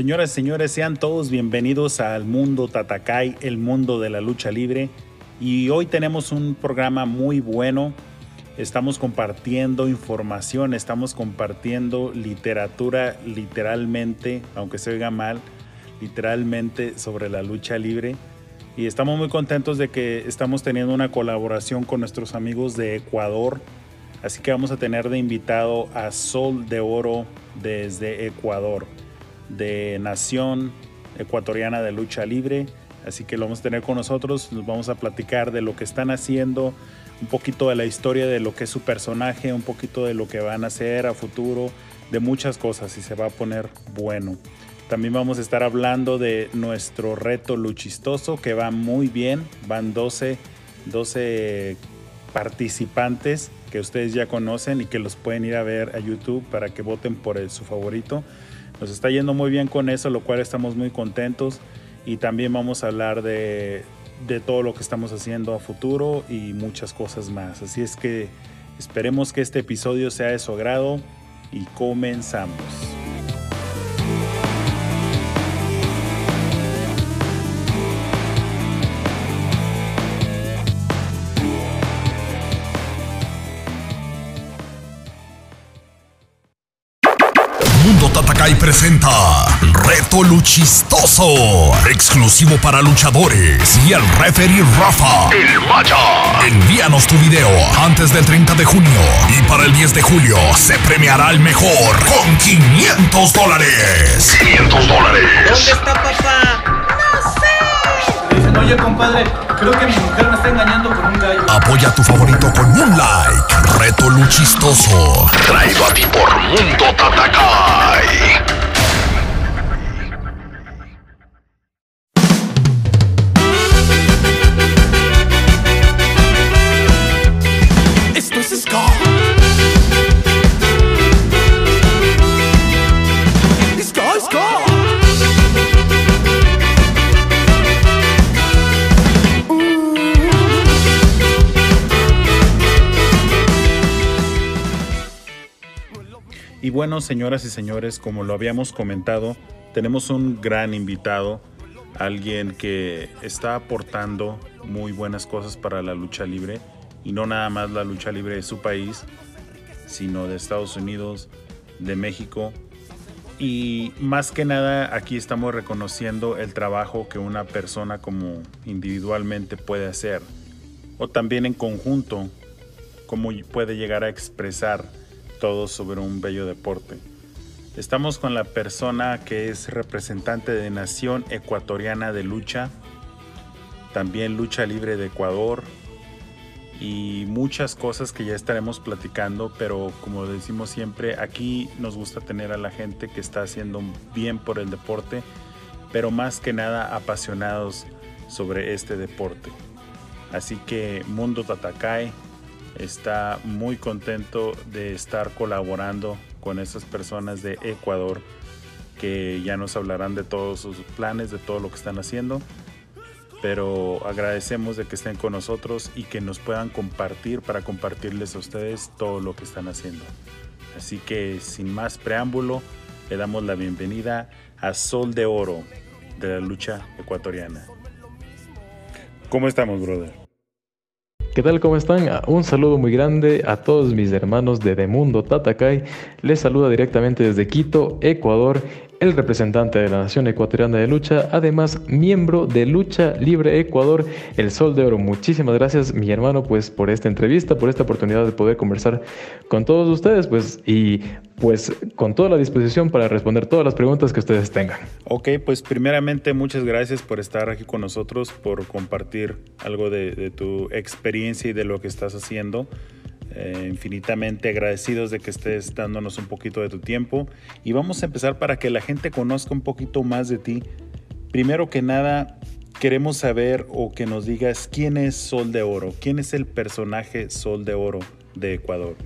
Señoras y señores, sean todos bienvenidos al mundo Tatakai, el mundo de la lucha libre. Y hoy tenemos un programa muy bueno. Estamos compartiendo información, estamos compartiendo literatura literalmente, aunque se oiga mal, literalmente sobre la lucha libre. Y estamos muy contentos de que estamos teniendo una colaboración con nuestros amigos de Ecuador. Así que vamos a tener de invitado a Sol de Oro desde Ecuador de Nación Ecuatoriana de Lucha Libre. Así que lo vamos a tener con nosotros. Nos vamos a platicar de lo que están haciendo, un poquito de la historia de lo que es su personaje, un poquito de lo que van a hacer a futuro, de muchas cosas y se va a poner bueno. También vamos a estar hablando de nuestro reto luchistoso que va muy bien. Van 12, 12 participantes que ustedes ya conocen y que los pueden ir a ver a YouTube para que voten por su favorito. Nos está yendo muy bien con eso, lo cual estamos muy contentos. Y también vamos a hablar de, de todo lo que estamos haciendo a futuro y muchas cosas más. Así es que esperemos que este episodio sea de su agrado y comenzamos. Presenta Reto Luchistoso, exclusivo para luchadores y el referee Rafa, el Maya. Envíanos tu video antes del 30 de junio y para el 10 de julio se premiará al mejor con 500 dólares. 500 dólares. ¿Dónde está papá? Le dicen, oye compadre, creo que mi mujer me está engañando con un gallo. Apoya a tu favorito con un like. Reto Luchistoso. Traído a ti por Mundo Tatakai. Y bueno, señoras y señores, como lo habíamos comentado, tenemos un gran invitado, alguien que está aportando muy buenas cosas para la lucha libre, y no nada más la lucha libre de su país, sino de Estados Unidos, de México. Y más que nada aquí estamos reconociendo el trabajo que una persona como individualmente puede hacer, o también en conjunto, cómo puede llegar a expresar todo sobre un bello deporte. Estamos con la persona que es representante de Nación Ecuatoriana de Lucha, también Lucha Libre de Ecuador y muchas cosas que ya estaremos platicando, pero como decimos siempre, aquí nos gusta tener a la gente que está haciendo bien por el deporte, pero más que nada apasionados sobre este deporte. Así que Mundo Tatakai está muy contento de estar colaborando con esas personas de Ecuador que ya nos hablarán de todos sus planes, de todo lo que están haciendo. Pero agradecemos de que estén con nosotros y que nos puedan compartir para compartirles a ustedes todo lo que están haciendo. Así que sin más preámbulo, le damos la bienvenida a Sol de Oro de la lucha ecuatoriana. ¿Cómo estamos, brother? ¿Qué ¿Qué tal? ¿Cómo están? Un saludo muy grande a todos mis hermanos de Demundo Tatakai. Les saluda directamente desde Quito, Ecuador, el representante de la Nación Ecuatoriana de Lucha, además miembro de Lucha Libre Ecuador, el Sol de Oro. Muchísimas gracias, mi hermano, pues por esta entrevista, por esta oportunidad de poder conversar con todos ustedes, pues y pues con toda la disposición para responder todas las preguntas que ustedes tengan. Ok, pues primeramente muchas gracias por estar aquí con nosotros, por compartir algo de, de tu experiencia y de lo que estás haciendo. Eh, infinitamente agradecidos de que estés dándonos un poquito de tu tiempo y vamos a empezar para que la gente conozca un poquito más de ti. Primero que nada, queremos saber o que nos digas quién es Sol de Oro, quién es el personaje Sol de Oro de Ecuador.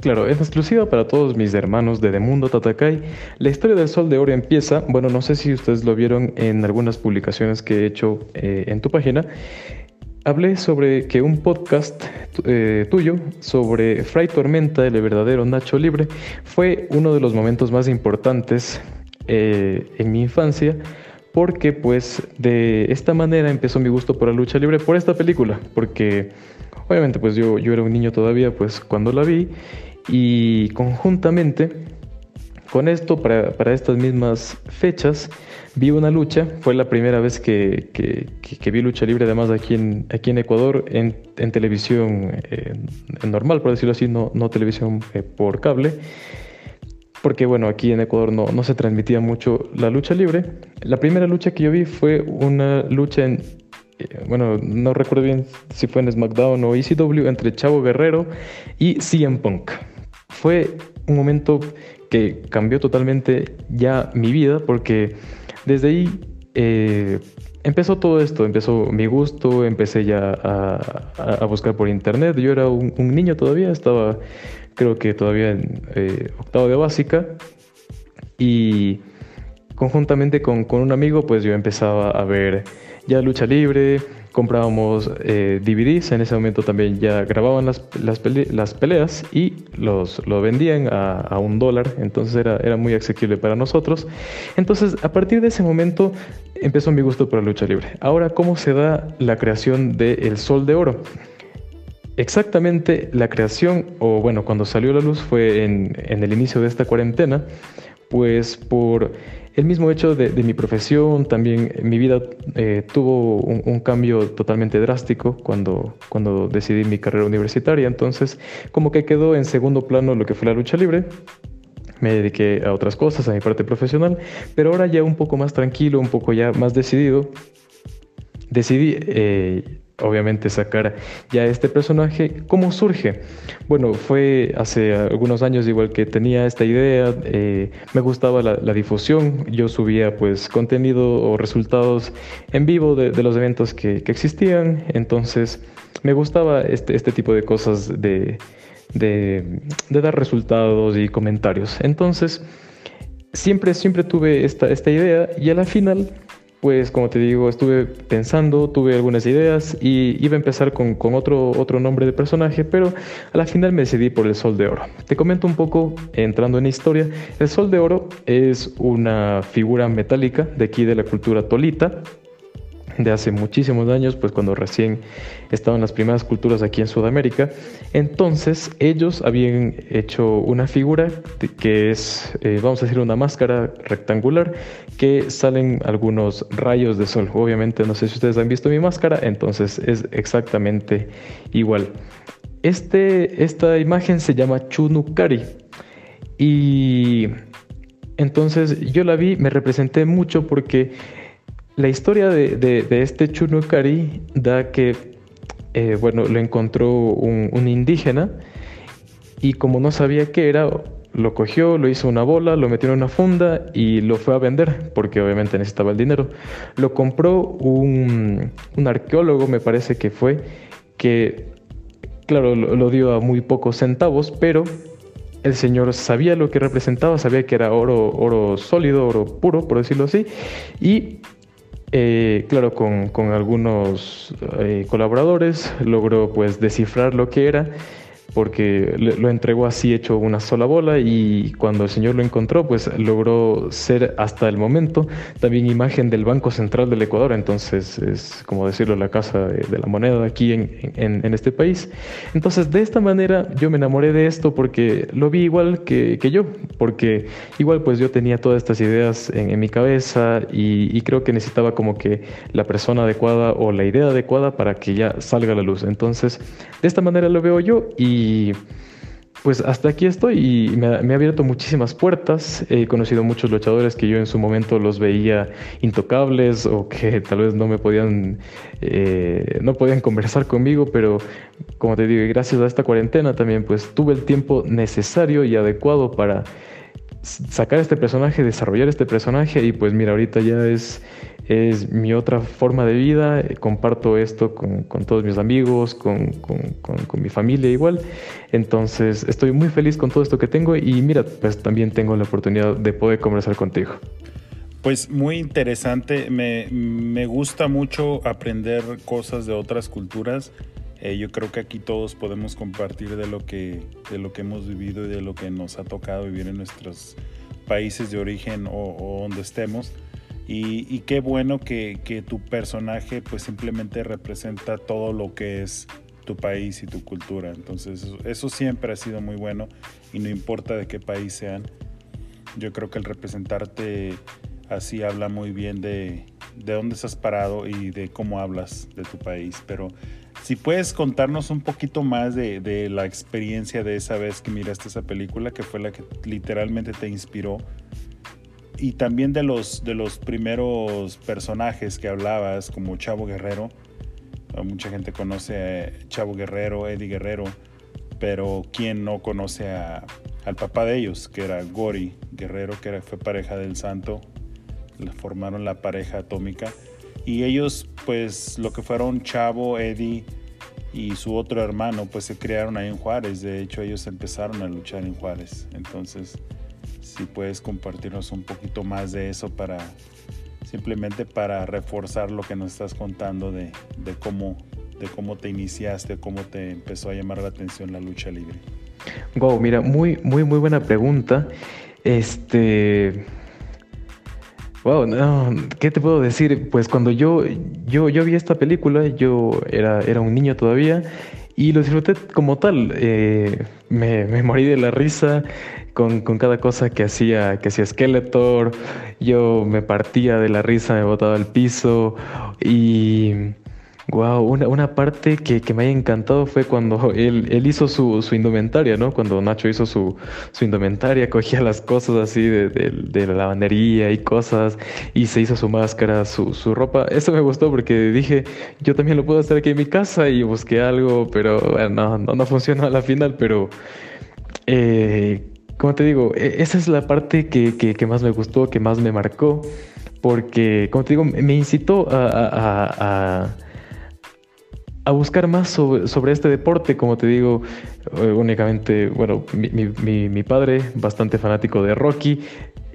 Claro, es exclusiva para todos mis hermanos de Demundo Tatakai. La historia del Sol de Oro empieza, bueno, no sé si ustedes lo vieron en algunas publicaciones que he hecho eh, en tu página hablé sobre que un podcast eh, tuyo sobre Fray Tormenta, el verdadero Nacho Libre, fue uno de los momentos más importantes eh, en mi infancia porque pues de esta manera empezó mi gusto por la lucha libre por esta película, porque obviamente pues yo, yo era un niño todavía pues cuando la vi y conjuntamente con esto para, para estas mismas fechas vi una lucha, fue la primera vez que, vi lucha libre, además aquí en, aquí en Ecuador, en, televisión eh, normal, por decirlo así, no, televisión eh, por cable, porque bueno, aquí en Ecuador no, no se transmitía mucho la lucha libre. La primera lucha que yo vi fue una lucha en, eh, bueno, no recuerdo bien si fue en SmackDown o ECW, entre Chavo Guerrero y CM Punk. Fue un momento que cambió totalmente ya mi vida porque desde ahí eh, empezó todo esto, empezó mi gusto, empecé ya a, buscar por internet. Yo era un, niño todavía, estaba creo que todavía en eh, octavo de básica y conjuntamente con, con, un amigo pues yo empezaba a ver ya lucha libre, comprábamos eh, DVDs, en ese momento también ya grababan las, las, peleas y los, lo vendían a, un dólar, entonces era, era muy asequible para nosotros. Entonces, a partir de ese momento empezó mi gusto por la lucha libre. Ahora, ¿cómo se da la creación de El Sol de Oro? Exactamente la creación, o bueno, cuando salió la luz fue en, en el inicio de esta cuarentena, pues por el mismo hecho de, mi profesión, también mi vida eh, tuvo un, cambio totalmente drástico cuando, cuando decidí mi carrera universitaria, entonces como que quedó en segundo plano lo que fue la lucha libre. Me dediqué a otras cosas, a mi parte profesional, pero ahora ya un poco más tranquilo, un poco ya más decidido, decidí eh, obviamente sacar ya este personaje. ¿Cómo surge? Bueno, fue hace algunos años igual que tenía esta idea, eh, me gustaba la, difusión, yo subía pues contenido o resultados en vivo de, los eventos que, existían, entonces me gustaba este, este tipo de cosas de, de, de dar resultados y comentarios. Entonces, siempre, siempre tuve esta, esta idea y a la final pues como te digo, estuve pensando, tuve algunas ideas y iba a empezar con, otro, otro nombre de personaje, pero a la final me decidí por el Sol de Oro. Te comento un poco, entrando en historia, el Sol de Oro es una figura metálica de aquí de la cultura tolita, de hace muchísimos años, pues cuando recién estaban las primeras culturas aquí en Sudamérica. Entonces ellos habían hecho una figura que es, eh, vamos a decir, una máscara rectangular que salen algunos rayos de sol. Obviamente no sé si ustedes han visto mi máscara, entonces es exactamente igual. Este, esta imagen se llama Chunukari y entonces yo la vi, me representé mucho porque la historia de, de, este Chunukari da que, eh, bueno, lo encontró un, indígena y como no sabía qué era, lo cogió, lo hizo una bola, lo metió en una funda y lo fue a vender, porque obviamente necesitaba el dinero. Lo compró un, un arqueólogo, me parece que fue, que, claro, lo, lo, dio a muy pocos centavos, pero el señor sabía lo que representaba, sabía que era oro, oro sólido, oro puro, por decirlo así, y eh, claro, con, algunos eh, colaboradores logró pues descifrar lo que era, porque lo entregó así hecho una sola bola y cuando el señor lo encontró, pues logró ser hasta el momento también imagen del Banco Central del Ecuador, entonces es como decirlo la casa de, la moneda aquí en, este país. Entonces de esta manera yo me enamoré de esto porque lo vi igual que, yo, porque igual pues yo tenía todas estas ideas en, mi cabeza y, y creo que necesitaba como que la persona adecuada o la idea adecuada para que ya salga a la luz. Entonces de esta manera lo veo yo y y pues hasta aquí estoy y me ha, abierto muchísimas puertas. He conocido muchos luchadores que yo en su momento los veía intocables o que tal vez no me podían, eh, no podían conversar conmigo, pero como te digo, gracias a esta cuarentena también pues tuve el tiempo necesario y adecuado para sacar este personaje, desarrollar este personaje y pues mira, ahorita ya es es mi otra forma de vida, comparto esto con, todos mis amigos, con, mi familia igual, entonces estoy muy feliz con todo esto que tengo y mira, pues también tengo la oportunidad de poder conversar contigo. Pues muy interesante, me, gusta mucho aprender cosas de otras culturas. Eh, yo creo que aquí todos podemos compartir de lo, que, de lo que hemos vivido y de lo que nos ha tocado vivir en nuestros países de origen o, o donde estemos. Y, qué bueno que, tu personaje pues simplemente representa todo lo que es tu país y tu cultura. Entonces eso, siempre ha sido muy bueno y no importa de qué país sean. Yo creo que el representarte así habla muy bien de, de dónde estás parado y de cómo hablas de tu país. Pero si puedes contarnos un poquito más de, la experiencia de esa vez que miraste esa película, que fue la que literalmente te inspiró y también de los, de los primeros personajes que hablabas, como Chavo Guerrero. Mucha gente conoce a Chavo Guerrero, Eddie Guerrero, pero ¿quién no conoce a, al papá de ellos, que era Gori Guerrero, que fue pareja del santo? Formaron la pareja atómica. Y ellos, pues lo que fueron Chavo, Eddie y su otro hermano, pues se crearon ahí en Juárez. De hecho, ellos empezaron a luchar en Juárez. Entonces, si puedes compartirnos un poquito más de eso para simplemente para reforzar lo que nos estás contando de, cómo de cómo te iniciaste, cómo te empezó a llamar la atención la lucha libre. Wow, mira, muy, muy, muy buena pregunta. Este. Wow, no, ¿qué te puedo decir? Pues cuando yo, yo, yo vi esta película, yo era, era un niño todavía y lo disfruté como tal. Eh, me, me, morí de la risa con, con, cada cosa que hacía, que hacía Skeletor. Yo me partía de la risa, me botaba al piso y Wow, una, una parte que, que, me haya encantado fue cuando él, él hizo su, su, indumentaria, ¿no? Cuando Nacho hizo su, su indumentaria, cogía las cosas así de, de, la lavandería y cosas, y se hizo su máscara, su, su, ropa. Eso me gustó porque dije, yo también lo puedo hacer aquí en mi casa y busqué algo, pero bueno, no, no, funcionó a la final, pero... Eh, como te digo, e, esa es la parte que, que, que, más me gustó, que más me marcó, porque, como te digo, me incitó a, buscar más sobre, este deporte, como te digo, eh, únicamente, bueno, mi, mi, padre, bastante fanático de Rocky,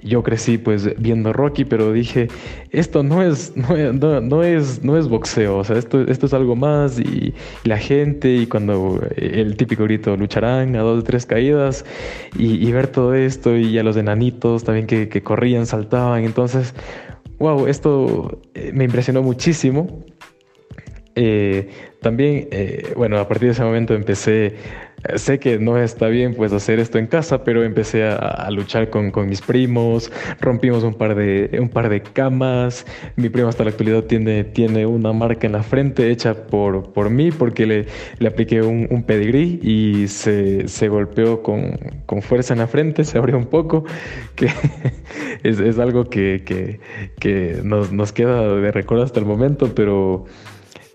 yo crecí pues viendo Rocky, pero dije, esto no es, no, no, es, no es boxeo, o sea, esto, esto es algo más y, la gente y cuando el típico grito lucharán a dos o tres caídas y, ver todo esto y a los enanitos también que, corrían, saltaban, entonces, wow, esto eh, me impresionó muchísimo. Eh, también, eh, bueno, a partir de ese momento empecé, eh, sé que no está bien pues hacer esto en casa, pero empecé a, luchar con, con, mis primos, rompimos un par, de, un par de camas, mi primo hasta la actualidad tiene, tiene una marca en la frente hecha por, por mí porque le, le apliqué un, un pedigrí y se, se golpeó con, con, fuerza en la frente, se abrió un poco, que es, es, algo que, que, que nos, nos queda de recuerdo hasta el momento, pero...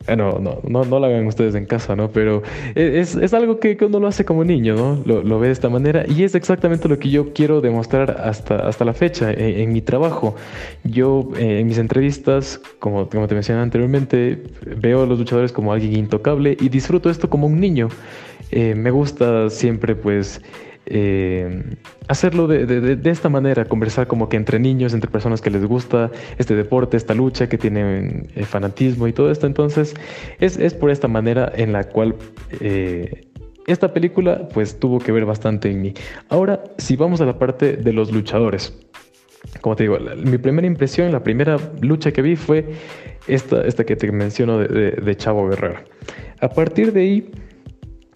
Bueno, no, no, no lo hagan ustedes en casa, ¿no? Pero es, es algo que, uno lo hace como niño, ¿no? Lo, ve de esta manera y es exactamente lo que yo quiero demostrar hasta, hasta la fecha en, mi trabajo. Yo eh, en mis entrevistas, como, como te mencioné anteriormente, veo a los luchadores como alguien intocable y disfruto esto como un niño. Eh, me gusta siempre, pues eh, hacerlo de, esta manera, conversar como que entre niños, entre personas que les gusta este deporte, esta lucha, que tienen eh, fanatismo y todo esto. Entonces, es, es, por esta manera en la cual eh, esta película pues tuvo que ver bastante en mí. Ahora, si vamos a la parte de los luchadores. Como te digo, mi primera impresión, la primera lucha que vi fue esta, esta que te menciono de, Chavo Guerrero. A partir de ahí,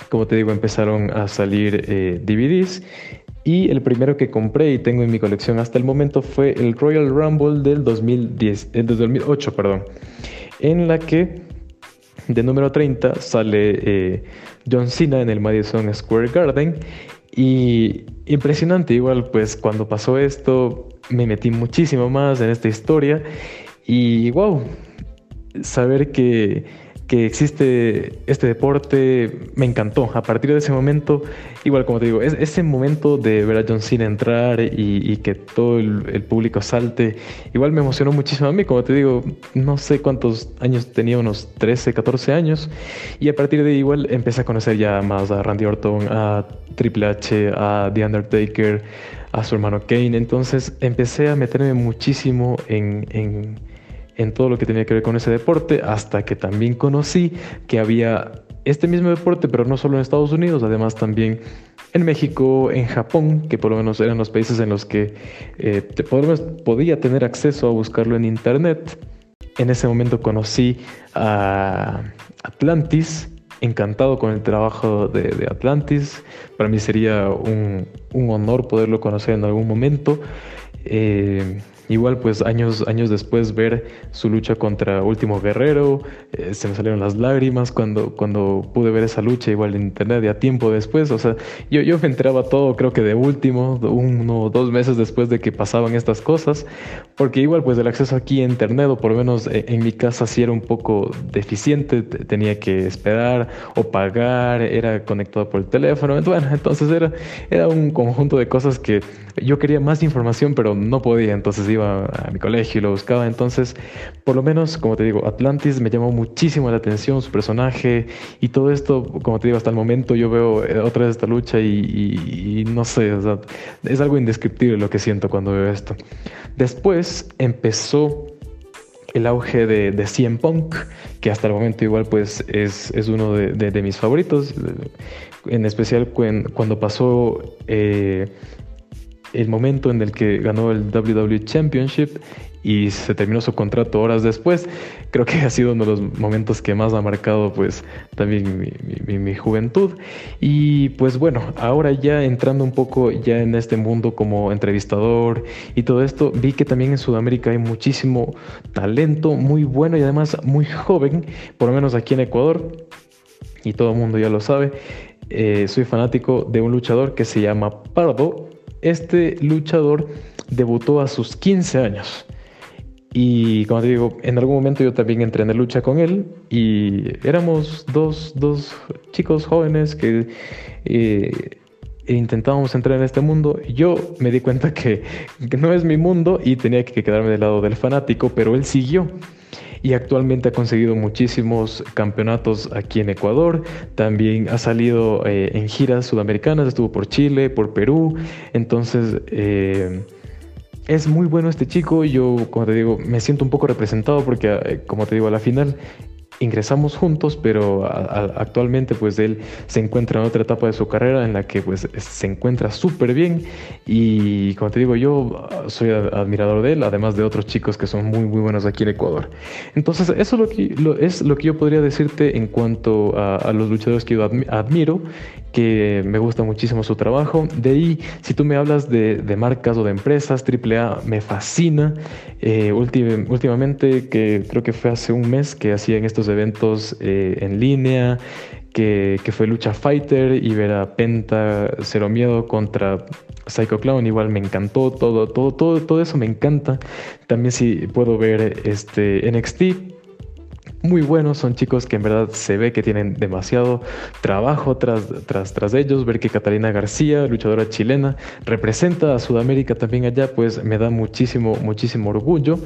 como te digo, empezaron a salir eh, DVDs y el primero que compré y tengo en mi colección hasta el momento fue el Royal Rumble del 2010, del 2008, perdón, en la que de número 30 sale eh, John Cena en el Madison Square Garden. Y impresionante, igual pues cuando pasó esto me metí muchísimo más en esta historia. Y wow, saber que que existe este deporte me encantó. A partir de ese momento, igual como te digo, es, ese momento de ver a John Cena entrar y, que todo el, público salte, igual me emocionó muchísimo a mí. Como te digo, no sé cuántos años tenía, unos 13, 14 años. Y a partir de ahí, igual empecé a conocer ya más a Randy Orton, a Triple H, a The Undertaker, a su hermano Kane. Entonces empecé a meterme muchísimo en en todo lo que tenía que ver con ese deporte, hasta que también conocí que había este mismo deporte, pero no solo en Estados Unidos, además también en México, en Japón, que por lo menos eran los países en los que eh, por lo menos podía tener acceso a buscarlo en internet. En ese momento conocí a Atlantis, encantado con el trabajo de, Atlantis. Para mí sería un, un, honor poderlo conocer en algún momento. Eh, Igual pues años, años después ver su lucha contra Último Guerrero, eh, se me salieron las lágrimas cuando, cuando pude ver esa lucha igual en internet ya tiempo después, o sea, yo, yo me enteraba todo creo que de último, uno o dos meses después de que pasaban estas cosas, porque igual pues el acceso aquí a internet o por lo menos eh, en mi casa sí era un poco deficiente, tenía que esperar o pagar, era conectado por el teléfono, bueno, entonces era, era un conjunto de cosas que yo quería más información pero no podía, entonces iba a mi colegio y lo buscaba. Entonces, por lo menos, como te digo, Atlantis me llamó muchísimo la atención, su personaje y todo esto, como te digo, hasta el momento yo veo eh, otra vez esta lucha y, no sé, es algo indescriptible lo que siento cuando veo esto. Después empezó el auge de, de CM Punk, que hasta el momento igual pues es, es uno de, mis favoritos, en especial cuando pasó eh, el momento en el que ganó el WWE Championship y se terminó su contrato horas después, creo que ha sido uno de los momentos que más ha marcado pues también mi, juventud. Y pues bueno, ahora ya entrando un poco ya en este mundo como entrevistador y todo esto, vi que también en Sudamérica hay muchísimo talento muy bueno y además muy joven, por lo menos aquí en Ecuador, y todo el mundo ya lo sabe. Eh, soy fanático de un luchador que se llama Pardo este luchador debutó a sus 15 años. Y como te digo, en algún momento yo también entrené lucha con él y éramos dos, chicos jóvenes que eh, intentábamos entrar en este mundo. Yo me di cuenta que no es mi mundo y tenía que quedarme del lado del fanático, pero él siguió y actualmente ha conseguido muchísimos campeonatos aquí en Ecuador. También ha salido eh, en giras sudamericanas, estuvo por Chile, por Perú. Entonces, eh, es muy bueno este chico. Yo, como te digo, me siento un poco representado porque, eh, como te digo, a la final ingresamos juntos, pero actualmente pues él se encuentra en otra etapa de su carrera en la que pues se encuentra súper bien y como te digo yo soy admirador de él, además de otros chicos que son muy muy buenos aquí en Ecuador. Entonces eso es lo que, es lo que yo podría decirte en cuanto a, los luchadores que yo admiro, que me gusta muchísimo su trabajo. De ahí, si tú me hablas de, marcas o de empresas, AAA me fascina. Eh, últimamente, que creo que fue hace un mes que hacían estos eventos eh, en línea, que, fue Lucha Fighter y ver a Penta Cero Miedo contra Psycho Clown, igual me encantó, todo, todo, todo, todo eso me encanta. También si puedo ver este NXT, muy buenos, son chicos que en verdad se ve que tienen demasiado trabajo tras, tras, tras ellos, ver que Catalina García, luchadora chilena, representa a Sudamérica también allá, pues me da muchísimo, muchísimo orgullo.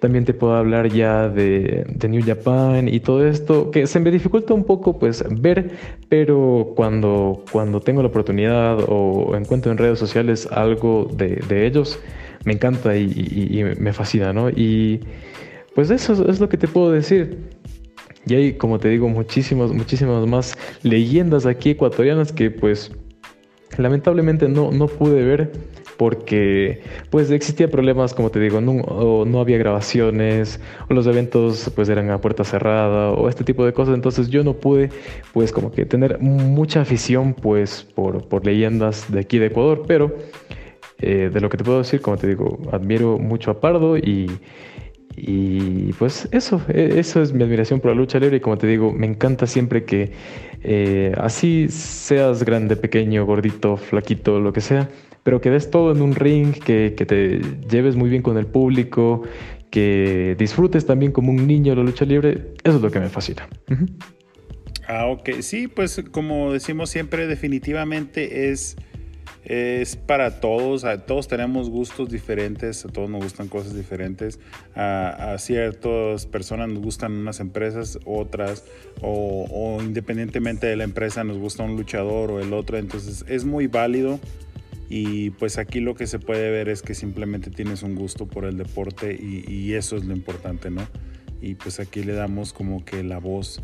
También te puedo hablar ya de, New Japan y todo esto, que se me dificulta un poco pues ver, pero cuando, cuando tengo la oportunidad o encuentro en redes sociales algo de, ellos, me encanta y, me fascina, ¿no? Y pues eso es lo que te puedo decir. Y hay, como te digo, muchísimas, muchísimas más leyendas aquí ecuatorianas que pues lamentablemente no, no pude ver porque pues existía problemas, como te digo, no, no había grabaciones, o los eventos pues eran a puerta cerrada, o este tipo de cosas, entonces yo no pude pues como que tener mucha afición pues por, por leyendas de aquí de Ecuador, pero eh, de lo que te puedo decir, como te digo, admiro mucho a Pardo y, y pues eso, e, eso es mi admiración por la lucha libre. Y como te digo, me encanta siempre que eh, así seas grande, pequeño, gordito, flaquito, lo que sea, pero que des todo en un ring, que, que te lleves muy bien con el público, que disfrutes también como un niño la lucha libre, eso es lo que me fascina. Ah, ok. Sí, pues como decimos siempre, definitivamente es es para todos, todos tenemos gustos diferentes, a todos nos gustan cosas diferentes, a, ciertas personas nos gustan unas empresas, otras, o, independientemente de la empresa nos gusta un luchador o el otro, entonces es muy válido y pues aquí lo que se puede ver es que simplemente tienes un gusto por el deporte y, eso es lo importante, ¿no? Y pues aquí le damos como que la voz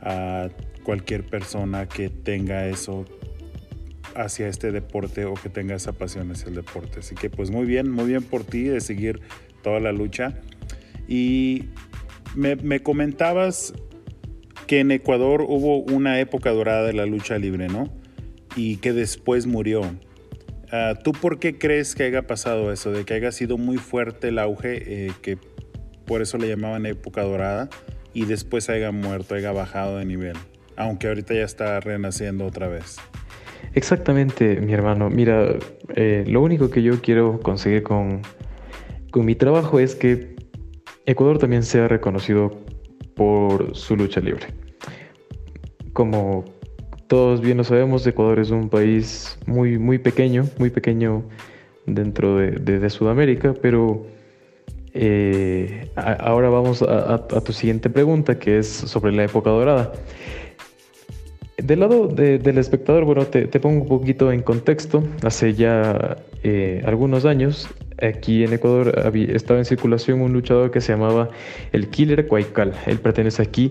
a cualquier persona que tenga eso hacia este deporte o que tenga esa pasión hacia el deporte. Así que pues muy bien, muy bien por ti de seguir toda la lucha. Y me, comentabas que en Ecuador hubo una época dorada de la lucha libre, ¿no? Y que después murió. Ah, ¿Tú por qué crees que haya pasado eso? De que haya sido muy fuerte el auge, eh, que por eso le llamaban época dorada, y después haya muerto, haya bajado de nivel. Aunque ahorita ya está renaciendo otra vez. Exactamente, mi hermano. Mira, eh, lo único que yo quiero conseguir con, con mi trabajo es que Ecuador también sea reconocido por su lucha libre. Como todos bien lo sabemos, Ecuador es un país muy, muy pequeño, muy pequeño dentro de, Sudamérica, pero eh, ahora vamos a, tu siguiente pregunta, que es sobre la época dorada. Del lado del espectador, bueno, te, pongo un poquito en contexto. Hace ya eh, algunos años, aquí en Ecuador estaba en circulación un luchador que se llamaba el Killer Cuaycal. Él pertenece aquí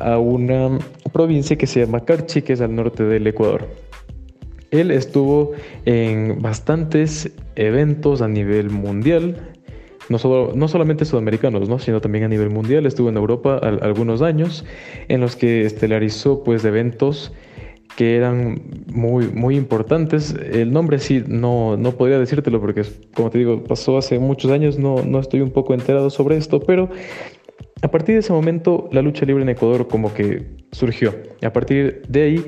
a una provincia que se llama Carchi, que es al norte del Ecuador. Él estuvo en bastantes eventos a nivel mundial, no, solo, no solamente sudamericanos, ¿no? sino también a nivel mundial. Estuvo en Europa algunos años en los que estelarizó pues, eventos que eran muy, muy importantes. El nombre sí no, no podría decírtelo porque, como te digo, pasó hace muchos años, no, no estoy un poco enterado sobre esto, pero a partir de ese momento la lucha libre en Ecuador como que surgió. Y a partir de ahí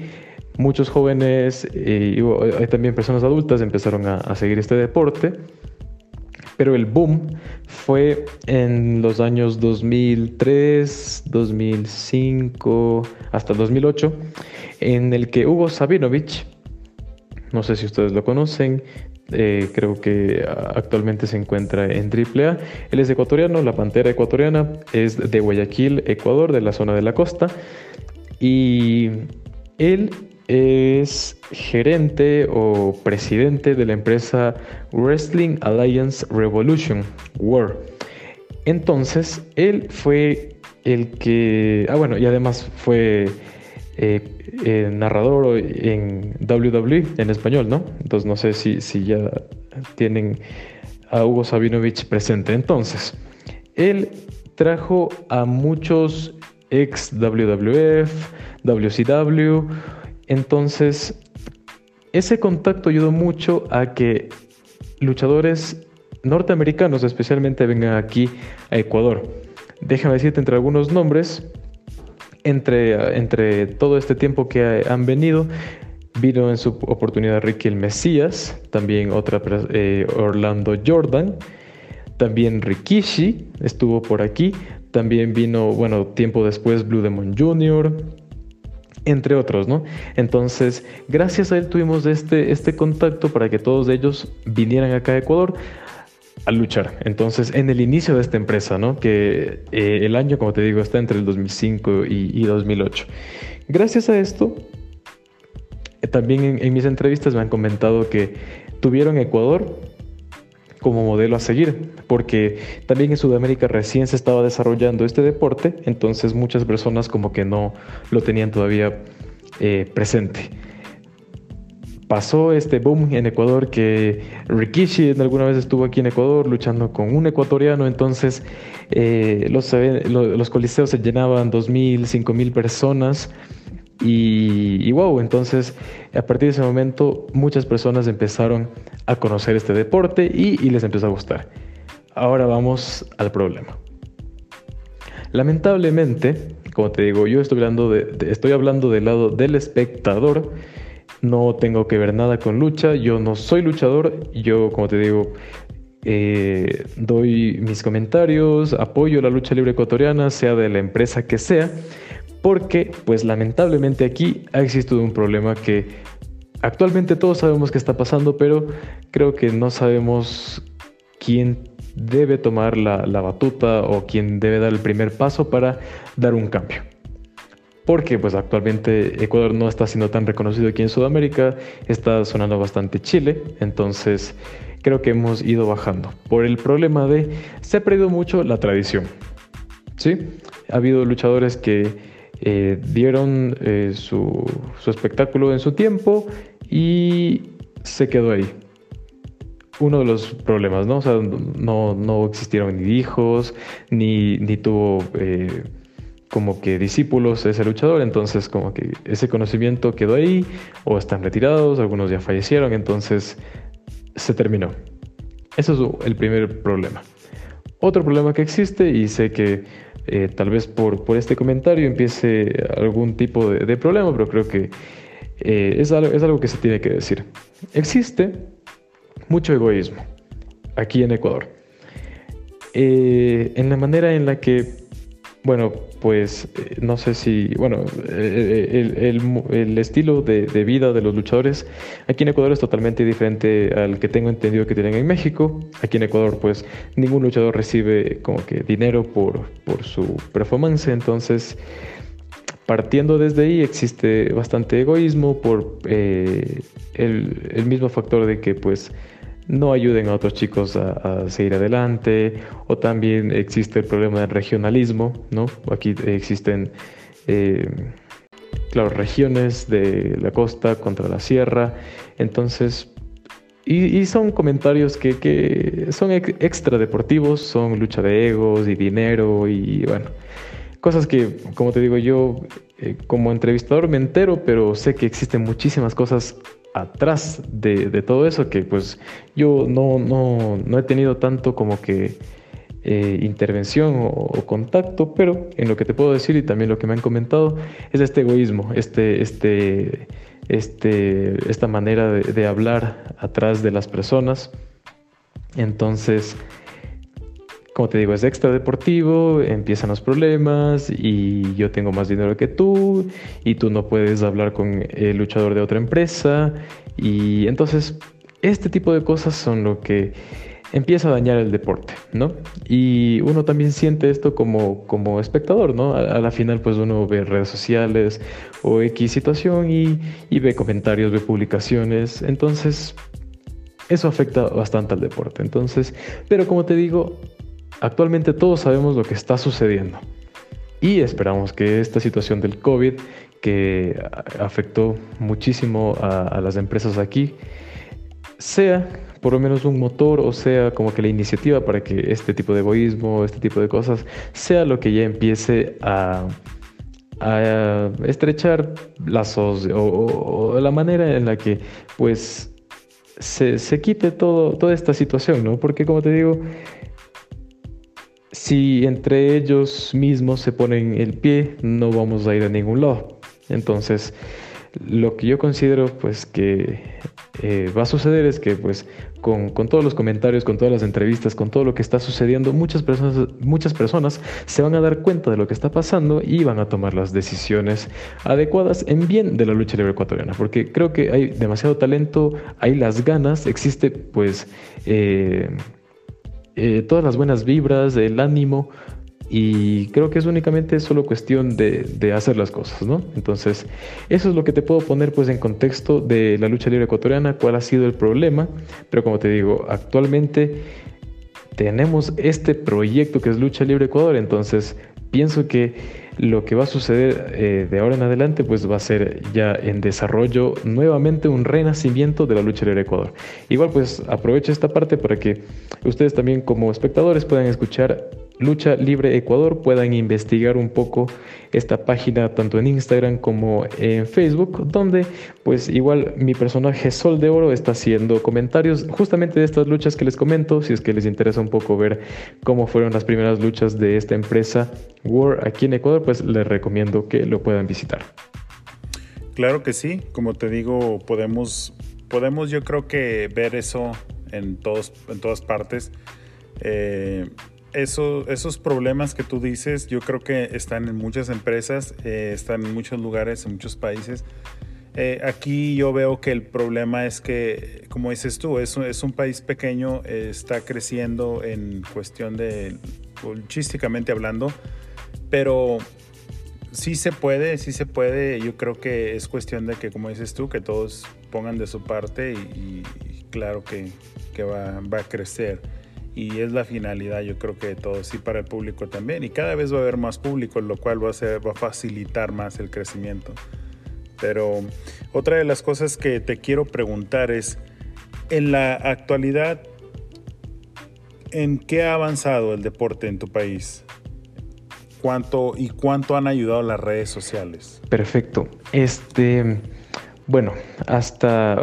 muchos jóvenes eh, y también personas adultas empezaron a, a seguir este deporte pero el boom fue en los años 2003, 2005, hasta 2008, en el que Hugo Sabinovich, no sé si ustedes lo conocen, eh, creo que actualmente se encuentra en AAA. Él es ecuatoriano, la pantera ecuatoriana, es de Guayaquil, Ecuador, de la zona de la costa. Y él es gerente o presidente de la empresa Wrestling Alliance Revolution War. Entonces, él fue el que, ah bueno, y además fue eh, eh, narrador en WWE en español, ¿no? Entonces no sé si, si ya tienen a Hugo Sabinovich presente. Entonces, él trajo a muchos ex WWF, WCW, entonces, ese contacto ayudó mucho a que luchadores norteamericanos especialmente vengan aquí a Ecuador. Déjame decirte entre algunos nombres, entre, entre todo este tiempo que han venido, vino en su oportunidad Ricky el Mesías, también otra eh, Orlando Jordan, también Rikishi estuvo por aquí, también vino, bueno, tiempo después Blue Demon Jr., entre otros, ¿no? Entonces, gracias a él tuvimos este, este contacto para que todos ellos vinieran acá a Ecuador a luchar. Entonces, en el inicio de esta empresa, ¿no? Que eh, el año, como te digo, está entre el 2005 y, 2008. Gracias a esto, eh, también en, mis entrevistas me han comentado que tuvieron Ecuador como modelo a seguir, porque también en Sudamérica recién se estaba desarrollando este deporte, entonces muchas personas como que no lo tenían todavía eh, presente. Pasó este boom en Ecuador que Rikishi alguna vez estuvo aquí en Ecuador luchando con un ecuatoriano, entonces eh, los, coliseos se llenaban 2.000, 5.000 personas y, wow, entonces a partir de ese momento muchas personas empezaron a conocer este deporte y, les empezó a gustar. Ahora vamos al problema. Lamentablemente, como te digo, yo estoy hablando del lado del espectador. No tengo que ver nada con lucha. Yo no soy luchador. Yo, como te digo, eh, doy mis comentarios, apoyo la lucha libre ecuatoriana, sea de la empresa que sea porque pues lamentablemente aquí ha existido un problema que actualmente todos sabemos que está pasando, pero creo que no sabemos quién debe tomar la, batuta o quién debe dar el primer paso para dar un cambio. Porque pues actualmente Ecuador no está siendo tan reconocido aquí en Sudamérica, está sonando bastante Chile, entonces creo que hemos ido bajando por el problema de se ha perdido mucho la tradición. ¿Sí? Ha habido luchadores que eh, dieron eh, su, espectáculo en su tiempo y se quedó ahí. Uno de los problemas, ¿no? O sea, no, existieron ni hijos, ni, ni tuvo eh, como que discípulos ese luchador, entonces como que ese conocimiento quedó ahí, o están retirados, algunos ya fallecieron, entonces se terminó. Eso es el primer problema. Otro problema que existe, y sé que eh, tal vez por, por, este comentario empiece algún tipo de, problema, pero creo que eh, es, algo, es algo que se tiene que decir. Existe mucho egoísmo aquí en Ecuador. Eh, en la manera en la que bueno, pues eh, no sé si, bueno, eh, el, estilo de, vida de los luchadores aquí en Ecuador es totalmente diferente al que tengo entendido que tienen en México. Aquí en Ecuador, pues ningún luchador recibe como que dinero por, por su performance, entonces partiendo desde ahí existe bastante egoísmo por eh, el, el mismo factor de que pues no ayuden a otros chicos a, seguir adelante, o también existe el problema del regionalismo, ¿no? Aquí existen, eh, claro, regiones de la costa contra la sierra, entonces, y, son comentarios que, son extra deportivos, son lucha de egos y dinero y bueno, cosas que, como te digo yo, eh, como entrevistador me entero, pero sé que existen muchísimas cosas atrás de, todo eso que pues yo no, no, he tenido tanto como que eh, intervención o, contacto, pero en lo que te puedo decir y también lo que me han comentado es este egoísmo, este, este, este, esta manera de, de hablar atrás de las personas. Entonces, como te digo, es extra deportivo, empiezan los problemas y yo tengo más dinero que tú y tú no puedes hablar con el luchador de otra empresa y entonces este tipo de cosas son lo que empieza a dañar el deporte, ¿no? Y uno también siente esto como, como espectador, ¿no? A, la final pues uno ve redes sociales o X situación y, y ve comentarios, ve publicaciones, entonces eso afecta bastante al deporte. Entonces, pero como te digo, Actualmente todos sabemos lo que está sucediendo y esperamos que esta situación del COVID que afectó muchísimo a, las empresas aquí sea por lo menos un motor o sea como que la iniciativa para que este tipo de egoísmo, este tipo de cosas sea lo que ya empiece a, estrechar lazos o, la manera en la que pues se, se quite todo, toda esta situación, ¿no? Porque como te digo, si entre ellos mismos se ponen el pie, no vamos a ir a ningún lado. Entonces, lo que yo considero pues que eh, va a suceder es que pues con, todos los comentarios, con todas las entrevistas, con todo lo que está sucediendo, muchas personas, muchas personas se van a dar cuenta de lo que está pasando y van a tomar las decisiones adecuadas en bien de la lucha libre ecuatoriana, porque creo que hay demasiado talento, hay las ganas, existe pues... Eh, eh, todas las buenas vibras, el ánimo y creo que es únicamente solo cuestión de, de, hacer las cosas, ¿no? Entonces, eso es lo que te puedo poner pues en contexto de la lucha libre ecuatoriana, cuál ha sido el problema, pero como te digo, actualmente tenemos este proyecto que es Lucha Libre Ecuador, entonces pienso que lo que va a suceder eh, de ahora en adelante pues va a ser ya en desarrollo nuevamente un renacimiento de la lucha libre Ecuador. Igual pues aprovecho esta parte para que ustedes también como espectadores puedan escuchar Lucha Libre Ecuador puedan investigar un poco esta página tanto en Instagram como en Facebook, donde pues igual mi personaje Sol de Oro está haciendo comentarios justamente de estas luchas que les comento, si es que les interesa un poco ver cómo fueron las primeras luchas de esta empresa War aquí en Ecuador, pues les recomiendo que lo puedan visitar. Claro que sí, como te digo, podemos, podemos yo creo que ver eso en, todos, en todas partes. Eh, eso, esos problemas que tú dices, yo creo que están en muchas empresas, eh, están en muchos lugares, en muchos países. Eh, aquí yo veo que el problema es que, como dices tú, es, es un país pequeño, eh, está creciendo en cuestión de, luchísticamente hablando, pero sí se puede, sí se puede. Yo creo que es cuestión de que, como dices tú, que todos pongan de su parte y, claro que, que va, va a crecer y es la finalidad yo creo que de todo, sí para el público también y cada vez va a haber más público lo cual va a, ser, va a facilitar más el crecimiento pero otra de las cosas que te quiero preguntar es en la actualidad ¿en qué ha avanzado el deporte en tu país? ¿Cuánto y cuánto han ayudado las redes sociales? Perfecto. Este bueno, hasta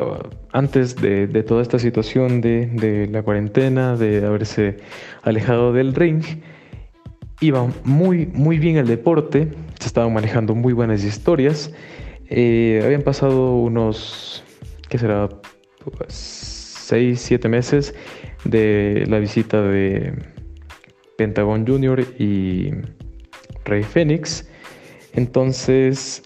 antes de, toda esta situación de, la cuarentena, de haberse alejado del ring, iba muy, muy bien el deporte, se estaban manejando muy buenas historias. Eh, habían pasado unos, ¿qué será? Pues, seis, siete meses de la visita de Pentagon Junior y Rey Fénix. Entonces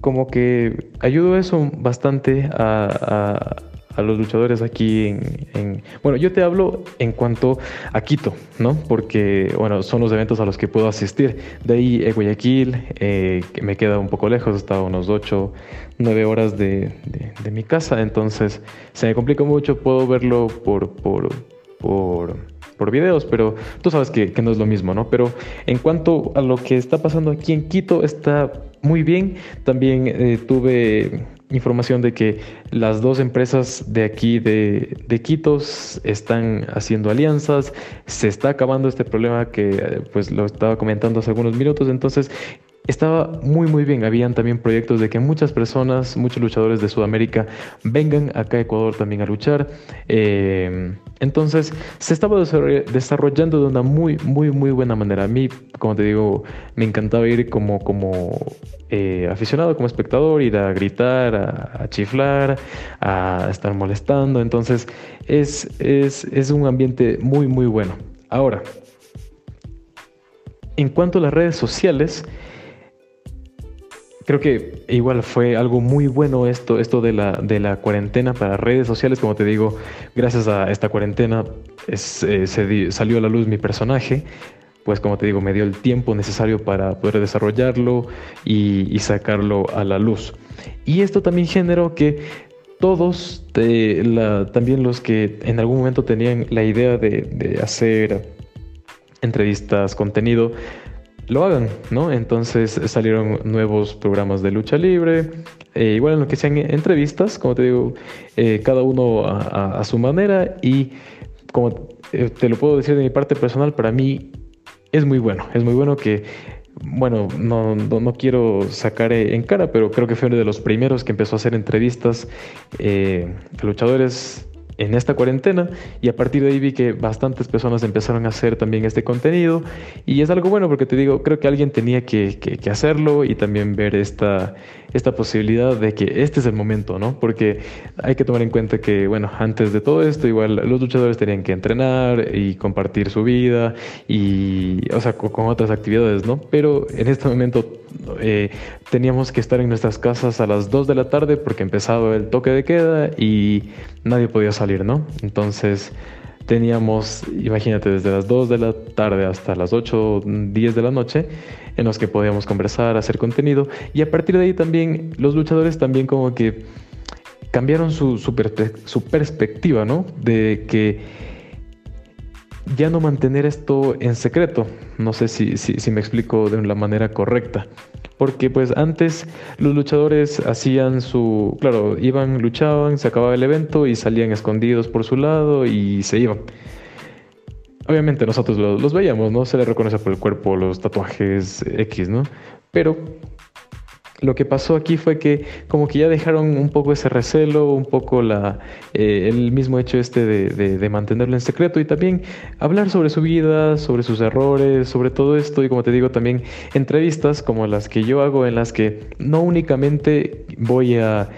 como que ayudó eso bastante a, los luchadores aquí en, Bueno, yo te hablo en cuanto a Quito, ¿no? Porque, bueno, son los eventos a los que puedo asistir. De ahí eh, Guayaquil, eh, que me queda un poco lejos, está a unos 8, 9 horas de, mi casa, entonces se me complica mucho, puedo verlo por... por, por por videos, pero tú sabes que, no es lo mismo, ¿no? Pero en cuanto a lo que está pasando aquí en Quito, está muy bien. También eh, tuve información de que las dos empresas de aquí de, de Quitos están haciendo alianzas, se está acabando este problema que eh, pues lo estaba comentando hace algunos minutos, entonces estaba muy muy bien. Habían también proyectos de que muchas personas, muchos luchadores de Sudamérica vengan acá a Ecuador también a luchar. Eh, entonces se estaba desarrollando de una muy muy muy buena manera. A mí, como te digo, me encantaba ir como, como eh, aficionado, como espectador, ir a gritar, a, chiflar, a estar molestando. Entonces es, es, es un ambiente muy muy bueno. Ahora, en cuanto a las redes sociales, creo que igual fue algo muy bueno esto, esto de la, de la cuarentena para redes sociales. Como te digo, gracias a esta cuarentena eh, se salió a la luz mi personaje. Pues como te digo, me dio el tiempo necesario para poder desarrollarlo y, sacarlo a la luz. Y esto también generó que todos, también los que en algún momento tenían la idea de, de hacer entrevistas, contenido, lo hagan, ¿no? Entonces salieron nuevos programas de lucha libre, eh, igual en lo que sean entrevistas, como te digo, eh, cada uno a, su manera y como eh, te lo puedo decir de mi parte personal, para mí es muy bueno, es muy bueno que, bueno, no, no, quiero sacar en cara, pero creo que fue uno de los primeros que empezó a hacer entrevistas a luchadores en esta cuarentena y a partir de ahí vi que bastantes personas empezaron a hacer también este contenido y es algo bueno porque te digo, creo que alguien tenía que, que, hacerlo y también ver esta, esta posibilidad de que este es el momento, ¿no? Porque hay que tomar en cuenta que, bueno, antes de todo esto igual los luchadores tenían que entrenar y compartir su vida y, o sea, con, otras actividades, ¿no? Pero en este momento eh, teníamos que estar en nuestras casas a las 2 de la tarde porque empezaba el toque de queda y nadie podía salir, ¿no? Entonces, teníamos, imagínate, desde las 2 de la tarde hasta las 8, 10 de la noche, en los que podíamos conversar, hacer contenido, y a partir de ahí también los luchadores también como que cambiaron su, su, perspectiva, ¿no? De que ya no mantener esto en secreto. No sé si, si, me explico de la manera correcta. Porque pues antes los luchadores hacían su... Claro, iban, luchaban, se acababa el evento y salían escondidos por su lado y se iban. Obviamente nosotros los, los veíamos, ¿no? Se les reconoce por el cuerpo los tatuajes X, ¿no? Pero lo que pasó aquí fue que como que ya dejaron un poco ese recelo, un poco la, eh, el mismo hecho este de, de, mantenerlo en secreto y también hablar sobre su vida, sobre sus errores, sobre todo esto. Y como te digo también entrevistas como las que yo hago en las que no únicamente voy a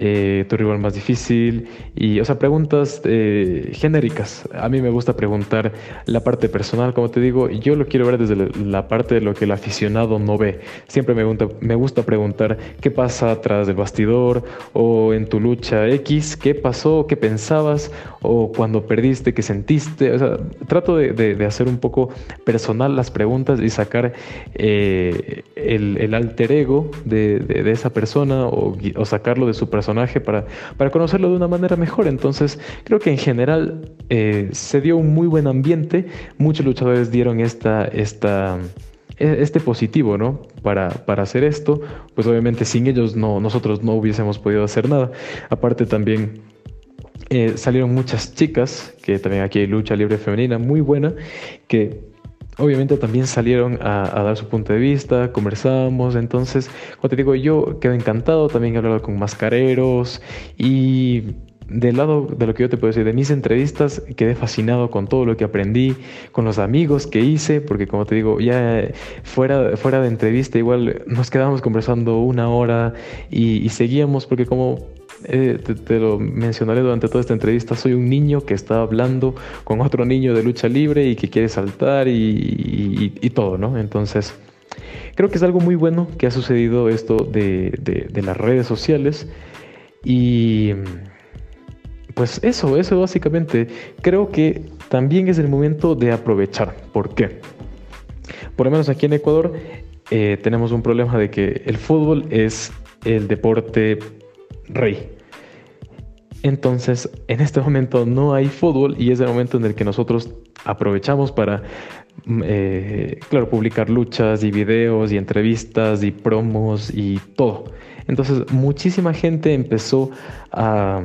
eh, tu rival más difícil, y, o sea, preguntas eh, genéricas. A mí me gusta preguntar la parte personal, como te digo, yo lo quiero ver desde la parte de lo que el aficionado no ve. Siempre me gusta, me gusta preguntar qué pasa atrás del bastidor o en tu lucha X, qué pasó, qué pensabas, o cuando perdiste, qué sentiste. O sea, trato de, hacer un poco personal las preguntas y sacar eh, el, alter ego de, esa persona o, o sacarlo de su personalidad para, para conocerlo de una manera mejor. Entonces, creo que en general eh, se dio un muy buen ambiente. Muchos luchadores dieron esta, esta, e, este positivo, ¿no? Para, para hacer esto. Pues obviamente sin ellos no, nosotros no hubiésemos podido hacer nada. Aparte también eh, salieron muchas chicas, que también aquí hay lucha libre femenina muy buena, que obviamente también salieron a, dar su punto de vista, conversamos, entonces, como te digo, yo quedo encantado, también he hablado con mascareros y del lado de lo que yo te puedo decir, de mis entrevistas, quedé fascinado con todo lo que aprendí, con los amigos que hice, porque como te digo, ya fuera, fuera de entrevista igual nos quedábamos conversando una hora y, y seguíamos, porque como eh, te, lo mencionaré durante toda esta entrevista, soy un niño que está hablando con otro niño de lucha libre y que quiere saltar y, todo, ¿no? Entonces, creo que es algo muy bueno que ha sucedido esto de, de las redes sociales y pues eso, eso básicamente. Creo que también es el momento de aprovechar. ¿Por qué? Por lo menos aquí en Ecuador eh, tenemos un problema de que el fútbol es el deporte rey. Entonces, en este momento no hay fútbol y es el momento en el que nosotros aprovechamos para, mm, eh, claro, publicar luchas y videos y entrevistas y promos y todo. Entonces, muchísima gente empezó a,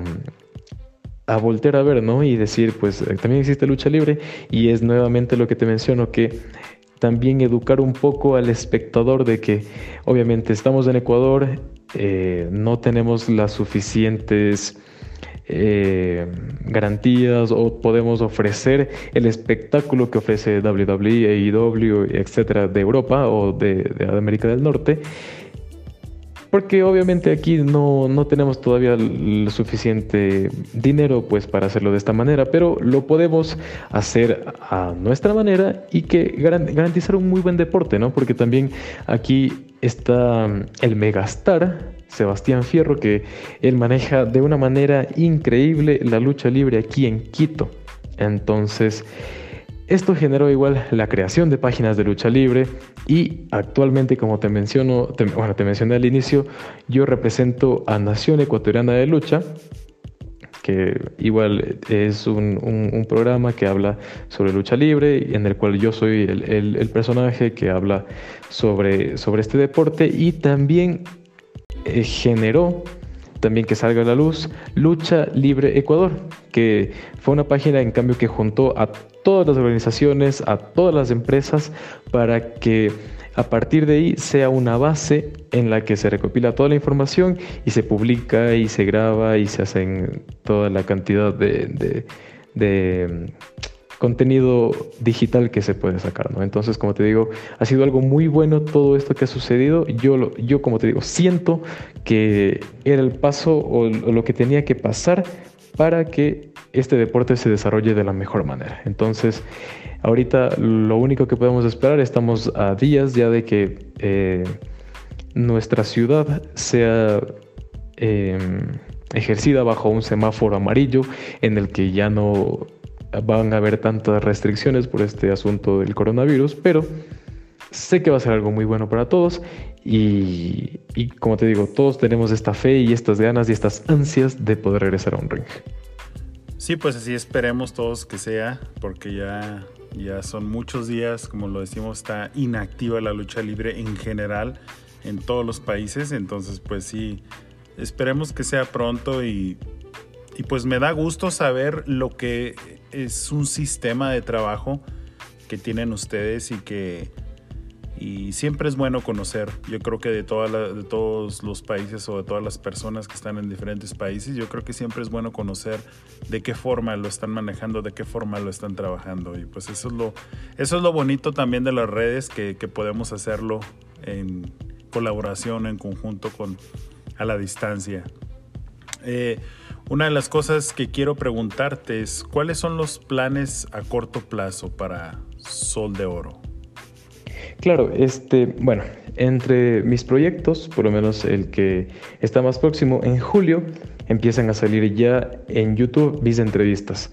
a voltear a ver, ¿no? Y decir, pues eh, también existe lucha libre y es nuevamente lo que te menciono que también educar un poco al espectador de que obviamente estamos en Ecuador, eh, no tenemos las suficientes eh, garantías o podemos ofrecer el espectáculo que ofrece WWE, AEW, etcétera, de Europa o de, de América del Norte. Porque obviamente aquí no, no, tenemos todavía el suficiente dinero pues para hacerlo de esta manera, pero lo podemos hacer a nuestra manera y que garantizar un muy buen deporte, ¿no? Porque también aquí está el Megastar, Sebastián Fierro, que él maneja de una manera increíble la lucha libre aquí en Quito. Entonces, esto generó igual la creación de páginas de lucha libre y actualmente, como te menciono, bueno, te mencioné al inicio, yo represento a Nación Ecuatoriana de Lucha, que igual es un, programa que habla sobre lucha libre, en el cual yo soy el, personaje que habla sobre, sobre este deporte y también eh, generó también que salga a la luz Lucha Libre Ecuador, que fue una página en cambio que juntó a todas las organizaciones, a todas las empresas, para que a partir de ahí sea una base en la que se recopila toda la información y se publica y se graba y se hacen toda la cantidad de, de contenido digital que se puede sacar, ¿no? Entonces, como te digo, ha sido algo muy bueno todo esto que ha sucedido. Yo, lo, yo como te digo, siento que era el paso o, lo que tenía que pasar para que este deporte se desarrolle de la mejor manera. Entonces, ahorita lo único que podemos esperar, estamos a días ya de que eh, nuestra ciudad sea em, ejercida bajo un semáforo amarillo en el que ya no van a haber tantas restricciones por este asunto del coronavirus, pero sé que va a ser algo muy bueno para todos y, y como te digo, todos tenemos esta fe y estas ganas y estas ansias de poder regresar a un ring. Sí, pues así esperemos todos que sea, porque ya, ya son muchos días, como lo decimos, está inactiva la lucha libre en general en todos los países, entonces pues sí, esperemos que sea pronto y, y pues me da gusto saber lo que es un sistema de trabajo que tienen ustedes y que y siempre es bueno conocer. Yo creo que de, toda de todos los países o de todas las personas que están en diferentes países, yo creo que siempre es bueno conocer de qué forma lo están manejando, de qué forma lo están trabajando. Y pues eso es lo, eso es lo bonito también de las redes, que, que podemos hacerlo en colaboración, en conjunto con a la distancia. Eh, una de las cosas que quiero preguntarte es, ¿cuáles son los planes a corto plazo para Sol de Oro? Claro, este, bueno, entre mis proyectos, por lo menos el que está más próximo, en julio empiezan a salir ya en YouTube mis entrevistas.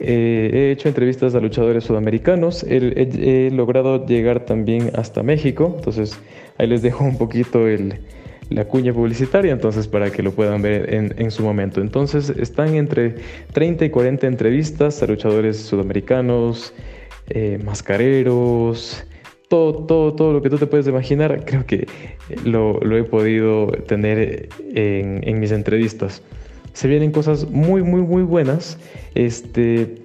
Eh, he hecho entrevistas a luchadores sudamericanos, he, logrado llegar también hasta México, entonces ahí les dejo un poquito la cuña publicitaria, entonces para que lo puedan ver en, su momento. Entonces están entre 30 y 40 entrevistas a luchadores sudamericanos, eh, mascareros, todo, todo, todo lo que tú te puedes imaginar, creo que lo, he podido tener en, mis entrevistas. Se vienen cosas muy, muy, muy buenas. Este,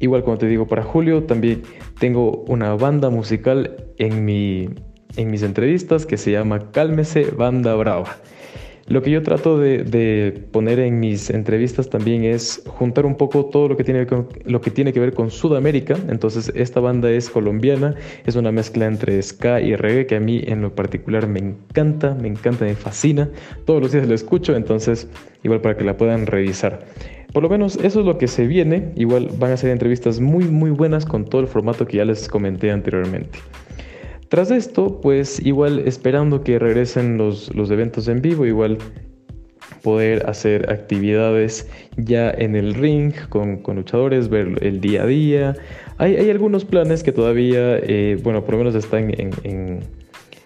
igual como te digo, para julio también tengo una banda musical en, mi, en mis entrevistas que se llama Cálmese Banda Brava. Lo que yo trato de, poner en mis entrevistas también es juntar un poco todo lo que, tiene lo que tiene que ver con Sudamérica. Entonces, esta banda es colombiana, es una mezcla entre ska y reggae que a mí en lo particular me encanta, me encanta, me fascina. Todos los días lo escucho, entonces, igual para que la puedan revisar. Por lo menos eso es lo que se viene. Igual van a ser entrevistas muy, muy buenas con todo el formato que ya les comenté anteriormente. Tras esto, pues igual esperando que regresen los, eventos en vivo, igual poder hacer actividades ya en el ring con, luchadores, ver el día a día. Hay, algunos planes que todavía, eh, bueno, por lo menos están en,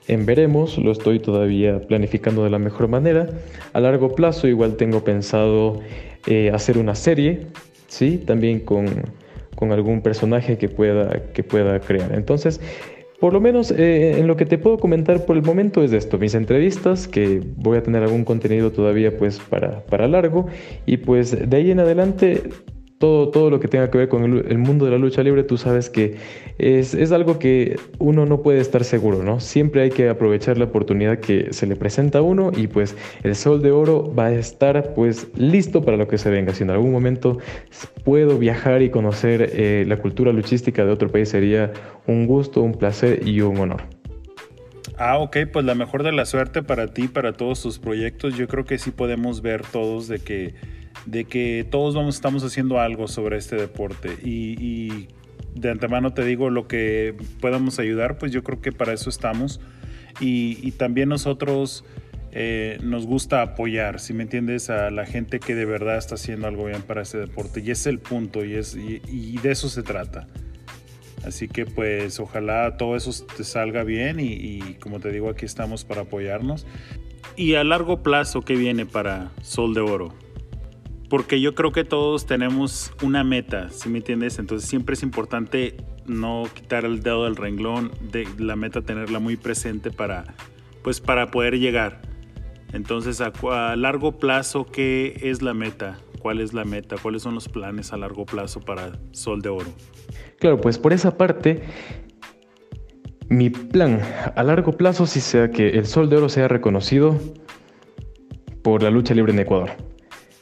en, veremos, lo estoy todavía planificando de la mejor manera. A largo plazo igual tengo pensado eh, hacer una serie, ¿sí? También con, con algún personaje que pueda, que pueda crear. Entonces, por lo menos eh, en lo que te puedo comentar por el momento es esto, mis entrevistas, que voy a tener algún contenido todavía pues para, para largo. Y pues de ahí en adelante todo, todo lo que tenga que ver con el, mundo de la lucha libre, tú sabes que es, es, algo que uno no puede estar seguro, ¿no? Siempre hay que aprovechar la oportunidad que se le presenta a uno y pues el sol de oro va a estar pues listo para lo que se venga. Si en algún momento puedo viajar y conocer eh, la cultura luchística de otro país sería un gusto, un placer y un honor. Ah, ok, pues la mejor de la suerte para ti, para todos tus proyectos. Yo creo que sí podemos ver todos de que de que todos estamos haciendo algo sobre este deporte y, de antemano te digo lo que podamos ayudar, pues yo creo que para eso estamos y, también nosotros eh, nos gusta apoyar, si me entiendes, a la gente que de verdad está haciendo algo bien para este deporte y es el punto y, es, y, de eso se trata. Así que pues ojalá todo eso te salga bien y, y, como te digo aquí estamos para apoyarnos. Y a largo plazo, ¿qué viene para Sol de Oro? Porque yo creo que todos tenemos una meta, ¿sí me entiendes? Entonces siempre es importante no quitar el dedo del renglón de la meta, tenerla muy presente para, pues, para poder llegar. Entonces, a, a, largo plazo, ¿qué es la meta? ¿Cuál es la meta? ¿Cuáles son los planes a largo plazo para Sol de Oro? Claro, pues por esa parte, mi plan a largo plazo sí sea que el Sol de Oro sea reconocido por la lucha libre en Ecuador.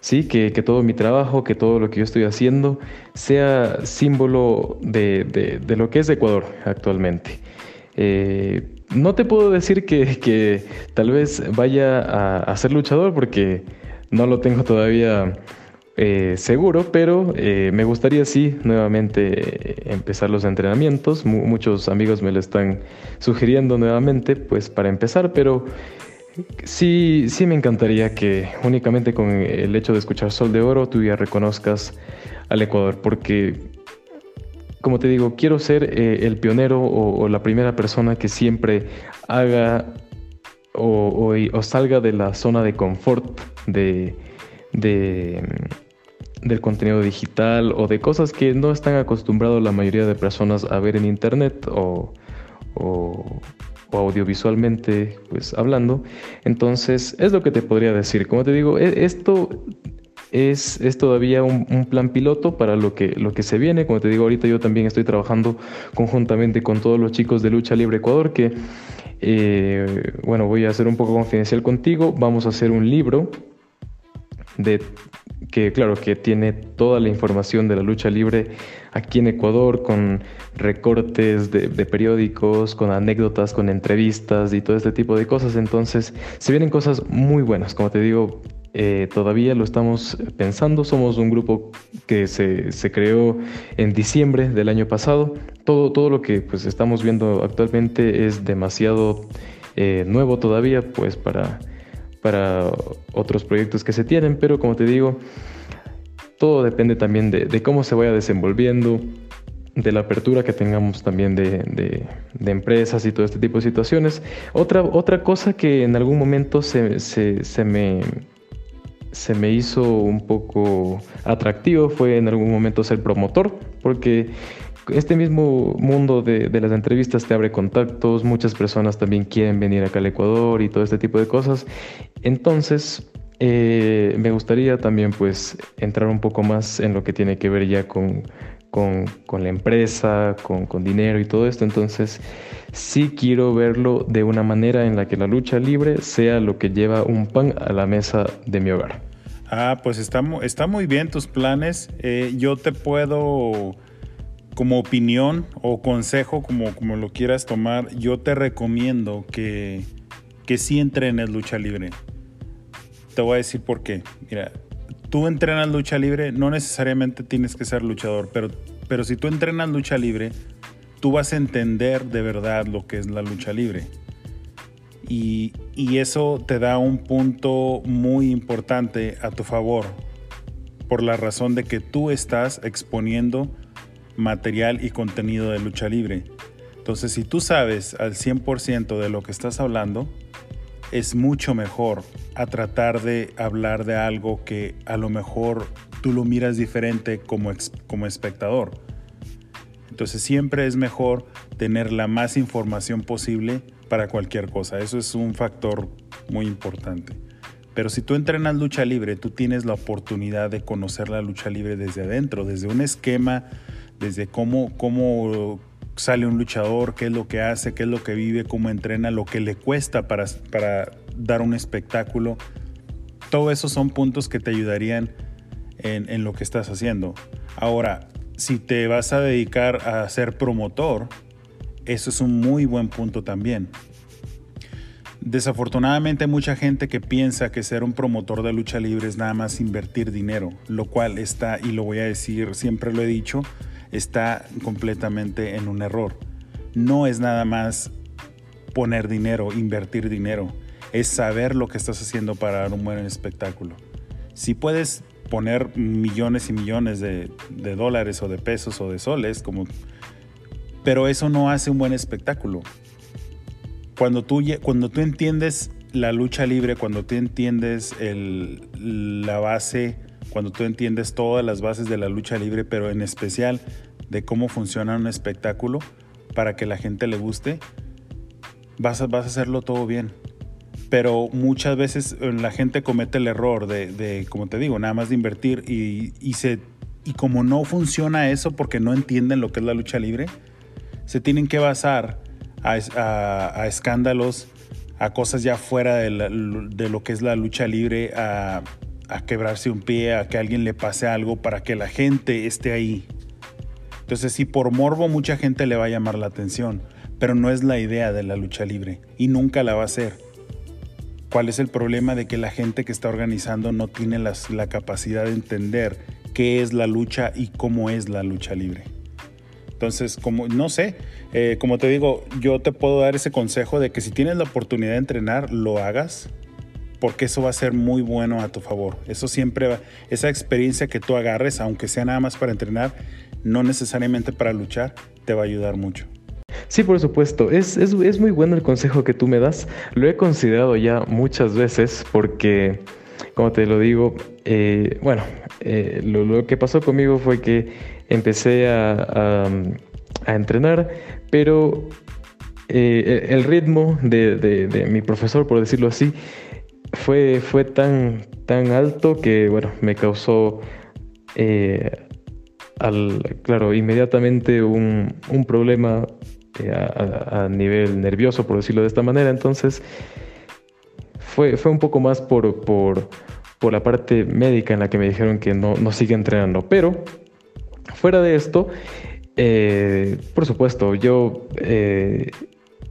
Sí, que, todo mi trabajo, que todo lo que yo estoy haciendo sea símbolo de, lo que es Ecuador actualmente. Eh, no te puedo decir que, tal vez vaya a, ser luchador porque no lo tengo todavía eh, seguro, pero eh, me gustaría sí nuevamente empezar los entrenamientos. muchos amigos me lo están sugiriendo nuevamente, pues para empezar, pero Sí, sí me encantaría que únicamente con el hecho de escuchar Sol de Oro tú ya reconozcas al Ecuador, porque, como te digo, quiero ser eh, el pionero o, la primera persona que siempre haga o, salga de la zona de confort de, del contenido digital o de cosas que no están acostumbrados la mayoría de personas a ver en internet o, audiovisualmente pues hablando entonces es lo que te podría decir como te digo e, esto es, es todavía un, plan piloto para lo que, lo que se viene. Como te digo, ahorita yo también estoy trabajando conjuntamente con todos los chicos de Lucha Libre Ecuador, que, eh, bueno, voy a hacer un poco confidencial contigo. Vamos a hacer un libro de que claro que tiene toda la información de la lucha libre aquí en Ecuador con recortes de, periódicos, con anécdotas, con entrevistas y todo este tipo de cosas. Entonces se vienen cosas muy buenas, como te digo, eh, todavía lo estamos pensando. Somos un grupo que se, creó en diciembre del año pasado. Todo, todo lo que pues, estamos viendo actualmente es demasiado eh, nuevo todavía pues, para, para otros proyectos que se tienen, pero como te digo, todo depende también de, cómo se vaya desenvolviendo, de la apertura que tengamos también de, empresas y todo este tipo de situaciones. Otra, otra cosa que en algún momento se, se me se me hizo un poco atractivo fue en algún momento ser promotor, porque este mismo mundo de, las entrevistas te abre contactos, muchas personas también quieren venir acá al Ecuador y todo este tipo de cosas. Entonces, eh, me gustaría también pues entrar un poco más en lo que tiene que ver ya con, con, la empresa, con, con, dinero y todo esto. Entonces, sí quiero verlo de una manera en la que la lucha libre sea lo que lleva un pan a la mesa de mi hogar. Ah, pues está, está muy bien tus planes. Eh, yo te puedo, como opinión o consejo, como, como lo quieras tomar, yo te recomiendo que, que sí entrenes lucha libre. Te voy a decir por qué. Mira, tú entrenas lucha libre, no necesariamente tienes que ser luchador, pero, pero si tú entrenas lucha libre, tú vas a entender de verdad lo que es la lucha libre. Y, y, eso te da un punto muy importante a tu favor, por la razón de que tú estás exponiendo material y contenido de lucha libre. Entonces, si tú sabes al 100% de lo que estás hablando, es mucho mejor a tratar de hablar de algo que a lo mejor tú lo miras diferente como, como espectador. Entonces siempre es mejor tener la más información posible para cualquier cosa. Eso es un factor muy importante. Pero si tú entrenas lucha libre, tú tienes la oportunidad de conocer la lucha libre desde adentro, desde un esquema, desde cómo, cómo sale un luchador, qué es lo que hace, qué es lo que vive, cómo entrena, lo que le cuesta para, para dar un espectáculo. Todo eso son puntos que te ayudarían en, en lo que estás haciendo. Ahora, si te vas a dedicar a ser promotor, eso es un muy buen punto también. Desafortunadamente mucha gente que piensa que ser un promotor de lucha libre es nada más invertir dinero, lo cual está, y lo voy a decir, siempre lo he dicho, está completamente en un error. No es nada más poner dinero, invertir dinero, es saber lo que estás haciendo para dar un buen espectáculo. Si puedes poner millones y millones de, dólares o de pesos o de soles, como, pero eso no hace un buen espectáculo. Cuando tú, cuando tú entiendes la lucha libre, cuando tú entiendes la base cuando tú entiendes todas las bases de la lucha libre, pero en especial de cómo funciona un espectáculo para que la gente le guste, vas a, hacerlo todo bien. Pero muchas veces eh, la gente comete el error de, como te digo, nada más de invertir y, como no funciona eso porque no entienden lo que es la lucha libre, se tienen que basar a, a, escándalos, a cosas ya fuera de, de, lo que es la lucha libre, a, a quebrarse un pie, a que alguien le pase algo para que la gente esté ahí. Entonces, si por morbo mucha gente le va a llamar la atención, pero no es la idea de la lucha libre y nunca la va a hacer. ¿Cuál es el problema de que la gente que está organizando no tiene la capacidad de entender qué es la lucha y cómo es la lucha libre? Entonces, como no sé, eh, como te digo, yo te puedo dar ese consejo de que si tienes la oportunidad de entrenar, lo hagas porque eso va a ser muy bueno a tu favor. Eso siempre va, esa experiencia que tú agarres, aunque sea nada más para entrenar, no necesariamente para luchar, te va a ayudar mucho. Sí, por supuesto. Es, es, es, muy bueno el consejo que tú me das. Lo he considerado ya muchas veces porque, como te lo digo, eh, bueno, eh, lo, que pasó conmigo fue que empecé a, a, entrenar, pero eh, el ritmo de, de, mi profesor, por decirlo así, fue, fue tan, tan alto que, bueno, me causó, eh, al, claro, inmediatamente un, un problema eh, a, a, nivel nervioso, por decirlo de esta manera. Entonces, fue, fue un poco más por, por, por la parte médica en la que me dijeron que no, no sigue entrenando. Pero, fuera de esto, eh, por supuesto, yo eh,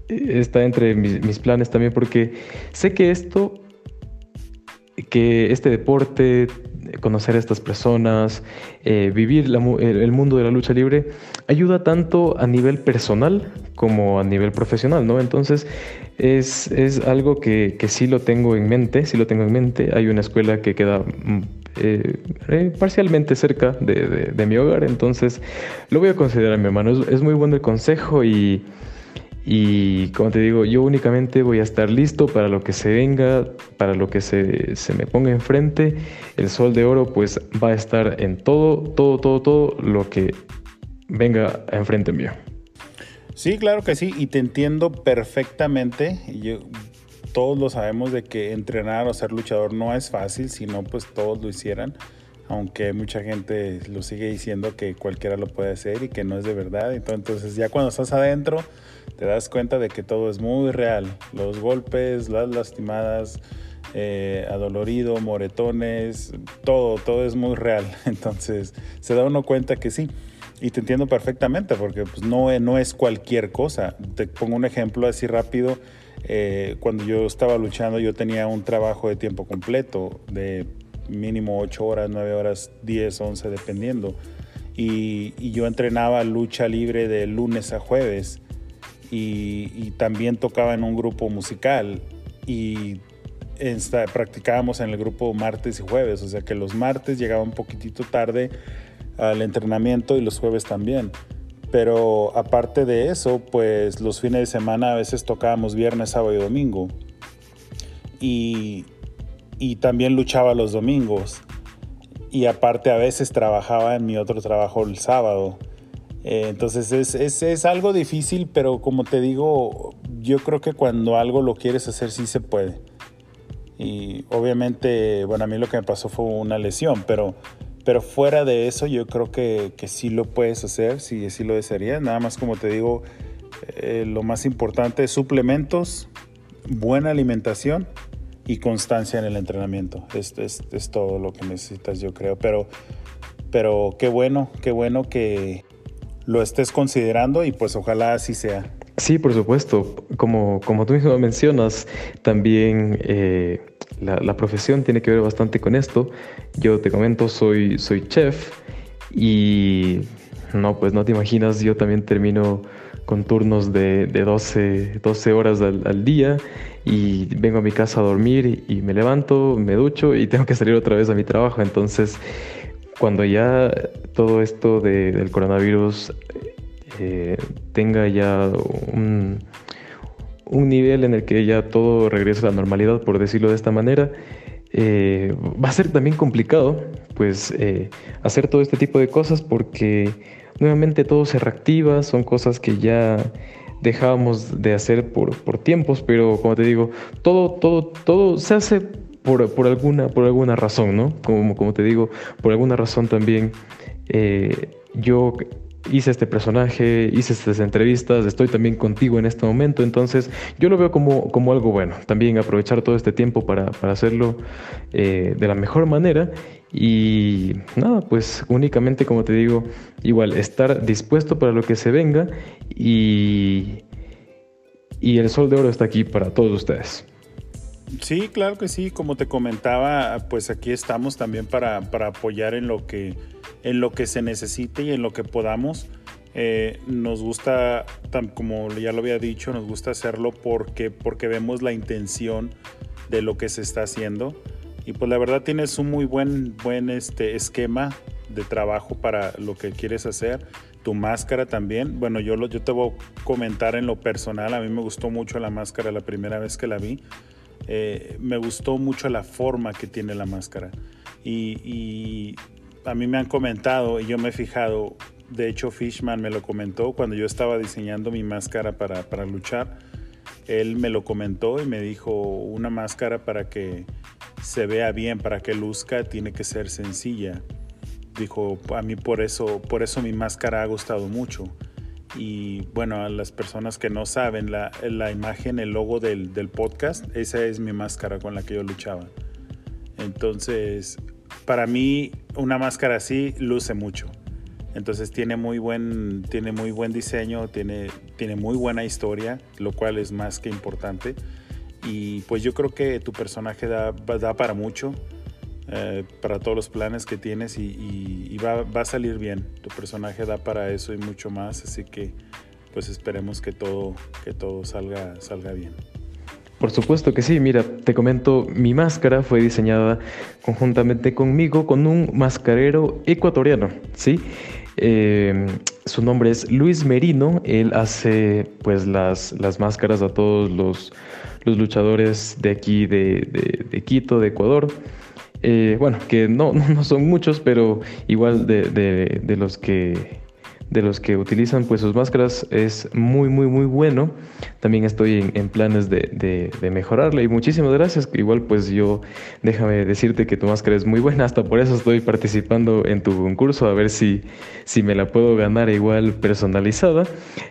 está entre mis, mis, planes también porque sé que esto, que este deporte, conocer a estas personas, eh, vivir el mundo de la lucha libre, ayuda tanto a nivel personal como a nivel profesional, ¿no? Entonces es, es algo que, que, sí lo tengo en mente, sí lo tengo en mente. Hay una escuela que queda eh, eh, parcialmente cerca de, de, de, mi hogar, entonces lo voy a considerar, mi hermano. Es, es muy bueno el consejo y... Y como te digo, yo únicamente voy a estar listo para lo que se venga, para lo que se, se, me ponga enfrente. El sol de oro pues va a estar en todo, todo, todo, todo lo que venga enfrente mío. Sí, claro que sí, y te entiendo perfectamente. Yo, todos lo sabemos de que entrenar o ser luchador no es fácil, si no pues todos lo hicieran aunque mucha gente lo sigue diciendo que cualquiera lo puede hacer y que no es de verdad. Entonces ya cuando estás adentro te das cuenta de que todo es muy real. Los golpes, las lastimadas, eh, adolorido, moretones, todo, todo es muy real. Entonces se da uno cuenta que sí. Y te entiendo perfectamente porque pues, no, no es cualquier cosa. Te pongo un ejemplo así rápido. Eh, cuando yo estaba luchando yo tenía un trabajo de tiempo completo de mínimo 8 horas, 9 horas, 10, 11, dependiendo. Y, y yo entrenaba lucha libre de lunes a jueves y, también tocaba en un grupo musical y esta, practicábamos en el grupo martes y jueves, o sea que los martes llegaba un poquitito tarde al entrenamiento y los jueves también. Pero aparte de eso, pues los fines de semana a veces tocábamos viernes, sábado y domingo. Y, y también luchaba los domingos. Y aparte a veces trabajaba en mi otro trabajo el sábado. Eh, entonces es, es, es, algo difícil, pero como te digo, yo creo que cuando algo lo quieres hacer sí se puede. Y obviamente, bueno, a mí lo que me pasó fue una lesión, pero, pero fuera de eso yo creo que, que sí lo puedes hacer, si sí, lo desearías. Nada más como te digo, eh, lo más importante es suplementos, buena alimentación y constancia en el entrenamiento. Es, es, es, todo lo que necesitas, yo creo. Pero, pero qué bueno, qué bueno que lo estés considerando y pues ojalá así sea. Sí, por supuesto. Como, como tú mismo mencionas, también eh, la, profesión tiene que ver bastante con esto. Yo te comento, soy, soy chef y no, pues no te imaginas, yo también termino con turnos de, de 12, 12 horas al, al, día y vengo a mi casa a dormir y me levanto, me ducho y tengo que salir otra vez a mi trabajo. Entonces, cuando ya todo esto de, del coronavirus eh, tenga ya un, nivel en el que ya todo regrese a la normalidad, por decirlo de esta manera, eh, va a ser también complicado pues eh, hacer todo este tipo de cosas porque nuevamente todo se reactiva, son cosas que ya dejábamos de hacer por, por tiempos, pero como te digo, todo, todo, todo se hace por, por, alguna, por alguna razón, ¿no? Como, como te digo, por alguna razón también eh, yo hice este personaje, hice estas entrevistas, estoy también contigo en este momento, entonces yo lo veo como, como algo bueno, también aprovechar todo este tiempo para, para hacerlo eh, de la mejor manera y nada, pues únicamente como te digo, igual estar dispuesto para lo que se venga y, y el sol de oro está aquí para todos ustedes. Sí, claro que sí, como te comentaba, pues aquí estamos también para, para apoyar en lo que en lo que se necesite y en lo que podamos. Eh, nos gusta, como ya lo había dicho, nos gusta hacerlo porque, porque vemos la intención de lo que se está haciendo. Y pues la verdad tienes un muy buen, buen este, esquema de trabajo para lo que quieres hacer. Tu máscara también. Bueno, yo, lo, yo te voy a comentar en lo personal. A mí me gustó mucho la máscara la primera vez que la vi. Eh, me gustó mucho la forma que tiene la máscara. Y, y, a mí me han comentado y yo me he fijado, de hecho Fishman me lo comentó cuando yo estaba diseñando mi máscara para, para luchar. Él me lo comentó y me dijo, una máscara para que se vea bien, para que luzca, tiene que ser sencilla. Dijo, a mí por eso, por eso mi máscara ha gustado mucho. Y bueno, a las personas que no saben, la, la imagen, el logo del, del, podcast, esa es mi máscara con la que yo luchaba. Entonces, para mí, una máscara así luce mucho. Entonces tiene muy buen, tiene muy buen diseño, tiene, tiene muy buena historia, lo cual es más que importante. Y pues yo creo que tu personaje da, da para mucho, eh, para todos los planes que tienes y, va, a salir bien. Tu personaje da para eso y mucho más, así que pues esperemos que todo, que todo salga, salga bien. Por supuesto que sí, mira, te comento, mi máscara fue diseñada conjuntamente conmigo con un mascarero ecuatoriano, ¿sí? Eh, su nombre es Luis Merino, él hace pues las, las máscaras a todos los, los luchadores de aquí, de, de Quito, de Ecuador. Eh, bueno, que no, no, son muchos, pero igual de, de, los que de los que utilizan pues sus máscaras es muy muy muy bueno. También estoy en, en planes de, de, de, mejorarla y muchísimas gracias. Igual pues yo déjame decirte que tu máscara es muy buena hasta por eso estoy participando en tu concurso a ver si si me la puedo ganar igual personalizada.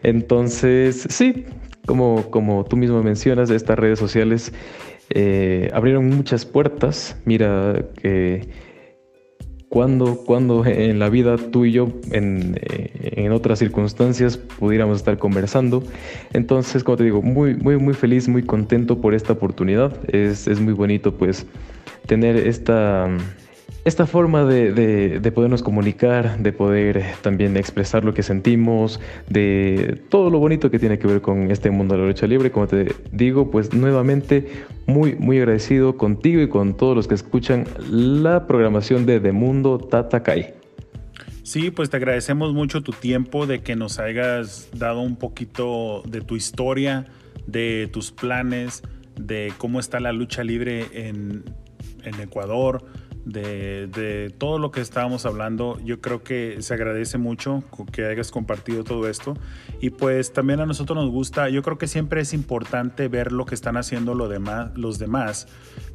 Entonces sí como como tú mismo mencionas estas redes sociales eh, abrieron muchas puertas mira que cuando, cuando en la vida tú y yo en, eh, en, otras circunstancias pudiéramos estar conversando. Entonces, como te digo, muy, muy, muy feliz, muy contento por esta oportunidad. Es, es muy bonito pues tener esta esta forma de, de, de, podernos comunicar, de poder también expresar lo que sentimos, de todo lo bonito que tiene que ver con este mundo de la lucha libre, como te digo, pues nuevamente muy, muy agradecido contigo y con todos los que escuchan la programación de The Mundo Tatakai. Sí, pues te agradecemos mucho tu tiempo, de que nos hayas dado un poquito de tu historia, de tus planes, de cómo está la lucha libre en, en Ecuador de, de, todo lo que estábamos hablando. Yo creo que se agradece mucho que hayas compartido todo esto. Y pues también a nosotros nos gusta, yo creo que siempre es importante ver lo que están haciendo lo demás, los demás,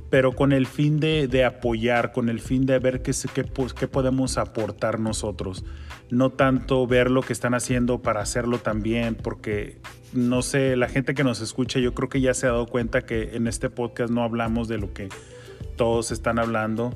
pero con el fin de, de apoyar, con el fin de ver qué, qué, qué podemos aportar nosotros. No tanto ver lo que están haciendo para hacerlo también, porque no sé, la gente que nos escucha, yo creo que ya se ha dado cuenta que en este podcast no hablamos de lo que todos están hablando.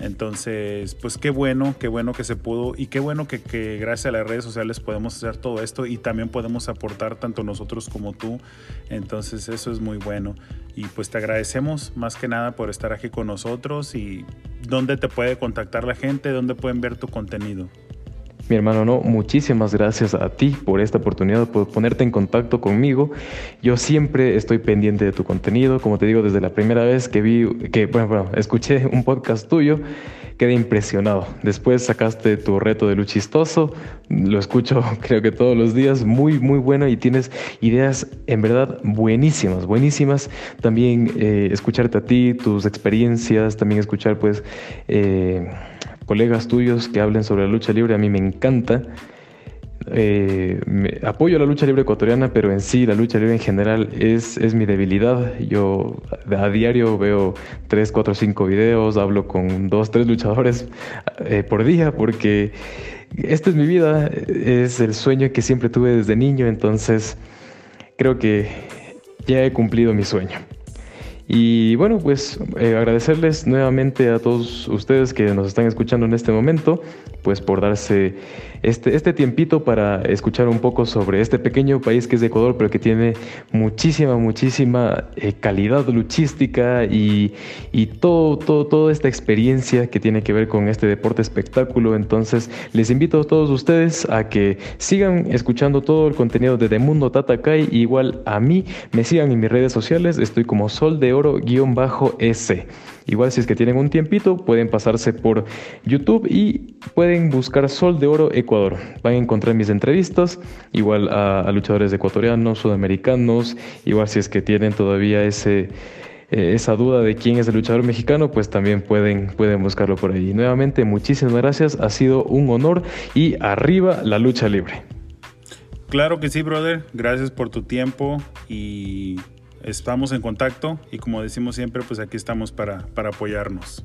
Entonces, pues qué bueno, qué bueno que se pudo y qué bueno que, gracias a las redes sociales podemos hacer todo esto y también podemos aportar tanto nosotros como tú. Entonces, eso es muy bueno. Y pues te agradecemos más que nada por estar aquí con nosotros y dónde te puede contactar la gente, dónde pueden ver tu contenido. Mi hermano, no, muchísimas gracias a ti por esta oportunidad, por ponerte en contacto conmigo. Yo siempre estoy pendiente de tu contenido, como te digo, desde la primera vez que vi, que, bueno, bueno escuché un podcast tuyo, quedé impresionado. Después sacaste tu reto de luchistoso, lo escucho creo que todos los días, muy, muy bueno y tienes ideas en verdad buenísimas, buenísimas. También eh, escucharte a ti, tus experiencias, también escuchar pues... Eh, colegas tuyos que hablen sobre la lucha libre, a mí me encanta. Eh, me, apoyo la lucha libre ecuatoriana, pero en sí la lucha libre en general es, es mi debilidad. Yo a diario veo 3, 4, 5 videos, hablo con 2, 3 luchadores eh, por día, porque esta es mi vida, es el sueño que siempre tuve desde niño, entonces creo que ya he cumplido mi sueño. Y bueno, pues eh, agradecerles nuevamente a todos ustedes que nos están escuchando en este momento, pues por darse este, este tiempito para escuchar un poco sobre este pequeño país que es Ecuador, pero que tiene muchísima, muchísima eh, calidad luchística y, y todo, todo, toda esta experiencia que tiene que ver con este deporte espectáculo. Entonces, les invito a todos ustedes a que sigan escuchando todo el contenido de The Mundo Tatakai, igual a mí, me sigan en mis redes sociales, estoy como Sol de Oro oro-s. Igual si es que tienen un tiempito, pueden pasarse por YouTube y pueden buscar Sol de Oro Ecuador. Van a encontrar mis entrevistas, igual a, luchadores ecuatorianos, sudamericanos, igual si es que tienen todavía ese eh, esa duda de quién es el luchador mexicano, pues también pueden, pueden buscarlo por ahí. Nuevamente, muchísimas gracias, ha sido un honor y arriba la lucha libre. Claro que sí, brother. Gracias por tu tiempo y estamos en contacto y como decimos siempre, pues aquí estamos para, para apoyarnos.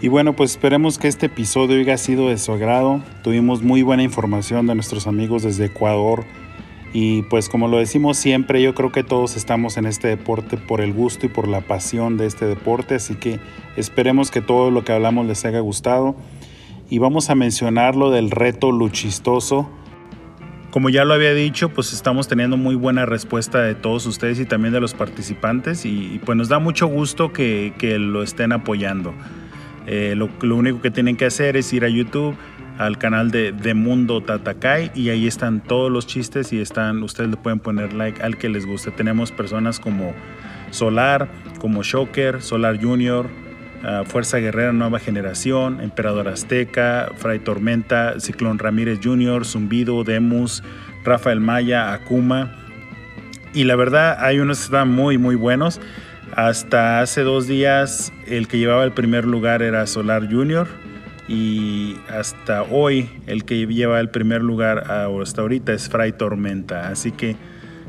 Y bueno, pues esperemos que este episodio haya sido de su agrado. Tuvimos muy buena información de nuestros amigos desde Ecuador. Y pues como lo decimos siempre, yo creo que todos estamos en este deporte por el gusto y por la pasión de este deporte. Así que esperemos que todo lo que hablamos les haya gustado. Y vamos a mencionar lo del reto luchistoso. Como ya lo había dicho, pues estamos teniendo muy buena respuesta de todos ustedes y también de los participantes. Y, y pues nos da mucho gusto que, que lo estén apoyando. Eh, lo, único que tienen que hacer es ir a YouTube, al canal de, de, Mundo Tatakai y ahí están todos los chistes y están, ustedes le pueden poner like al que les guste. Tenemos personas como Solar, como Shocker, Solar Junior, uh, Fuerza Guerrera Nueva Generación, Emperador Azteca, Fray Tormenta, Ciclón Ramírez Junior, Zumbido, Demus, Rafael Maya, Akuma. Y la verdad hay unos que están muy muy buenos. Hasta hace dos días el que llevaba el primer lugar era Solar Junior y hasta hoy el que lleva el primer lugar hasta ahorita es Fray Tormenta. Así que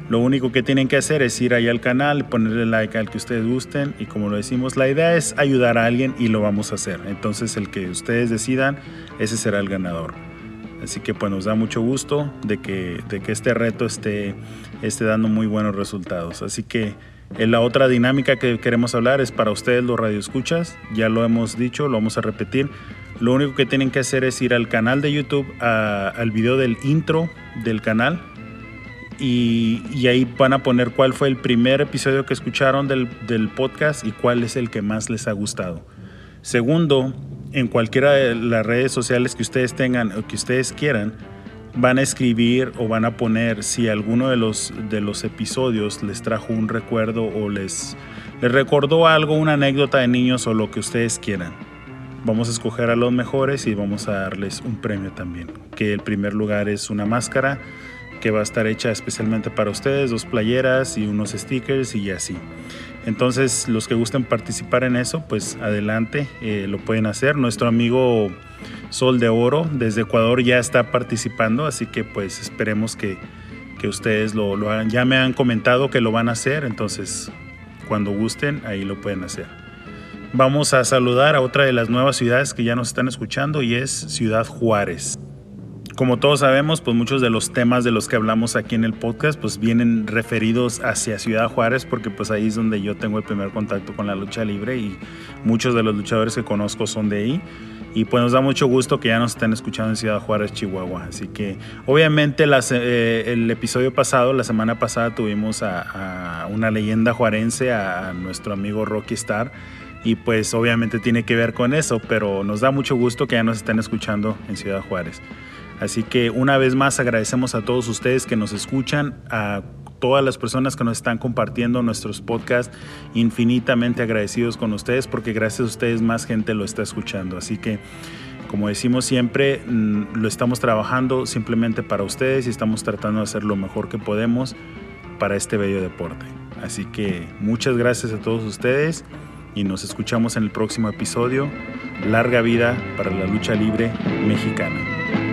lo único que tienen que hacer es ir ahí al canal, ponerle like al que ustedes gusten y como lo decimos, la idea es ayudar a alguien y lo vamos a hacer. Entonces el que ustedes decidan, ese será el ganador. Así que pues nos da mucho gusto de que, de que este reto esté, esté dando muy buenos resultados. Así que la otra dinámica que queremos hablar es para ustedes los radioescuchas, ya lo hemos dicho, lo vamos a repetir. Lo único que tienen que hacer es ir al canal de YouTube, al video del intro del canal y, ahí van a poner cuál fue el primer episodio que escucharon del podcast y cuál es el que más les ha gustado. Segundo, en cualquiera de las redes sociales que ustedes tengan o que ustedes quieran, van a escribir o van a poner si alguno de los, de los episodios les trajo un recuerdo o les, les recordó algo, una anécdota de niños o lo que ustedes quieran. Vamos a escoger a los mejores y vamos a darles un premio también. Que el primer lugar es una máscara que va a estar hecha especialmente para ustedes, dos playeras y unos stickers y así. Entonces, los que gusten participar en eso, pues adelante, eh, lo pueden hacer. Nuestro amigo Sol de Oro desde Ecuador ya está participando, así que pues esperemos que, que ustedes lo, lo hagan. Ya me han comentado que lo van a hacer, entonces cuando gusten, ahí lo pueden hacer. Vamos a saludar a otra de las nuevas ciudades que ya nos están escuchando y es Ciudad Juárez. Como todos sabemos, pues muchos de los temas de los que hablamos aquí en el podcast pues vienen referidos hacia Ciudad Juárez porque pues ahí es donde yo tengo el primer contacto con la lucha libre y muchos de los luchadores que conozco son de ahí. Y pues nos da mucho gusto que ya nos estén escuchando en Ciudad Juárez, Chihuahua. Así que obviamente las, eh, el episodio pasado, la semana pasada, tuvimos a, a una leyenda juarense, a nuestro amigo Rocky Star y pues obviamente tiene que ver con eso, pero nos da mucho gusto que ya nos estén escuchando en Ciudad Juárez. Así que una vez más agradecemos a todos ustedes que nos escuchan, a todas las personas que nos están compartiendo nuestros podcasts, infinitamente agradecidos con ustedes porque gracias a ustedes más gente lo está escuchando. Así que Como decimos siempre, mm, lo estamos trabajando simplemente para ustedes y estamos tratando de hacer lo mejor que podemos para este bello deporte. Así que muchas gracias a todos ustedes y nos escuchamos en el próximo episodio. Larga vida para la lucha libre mexicana.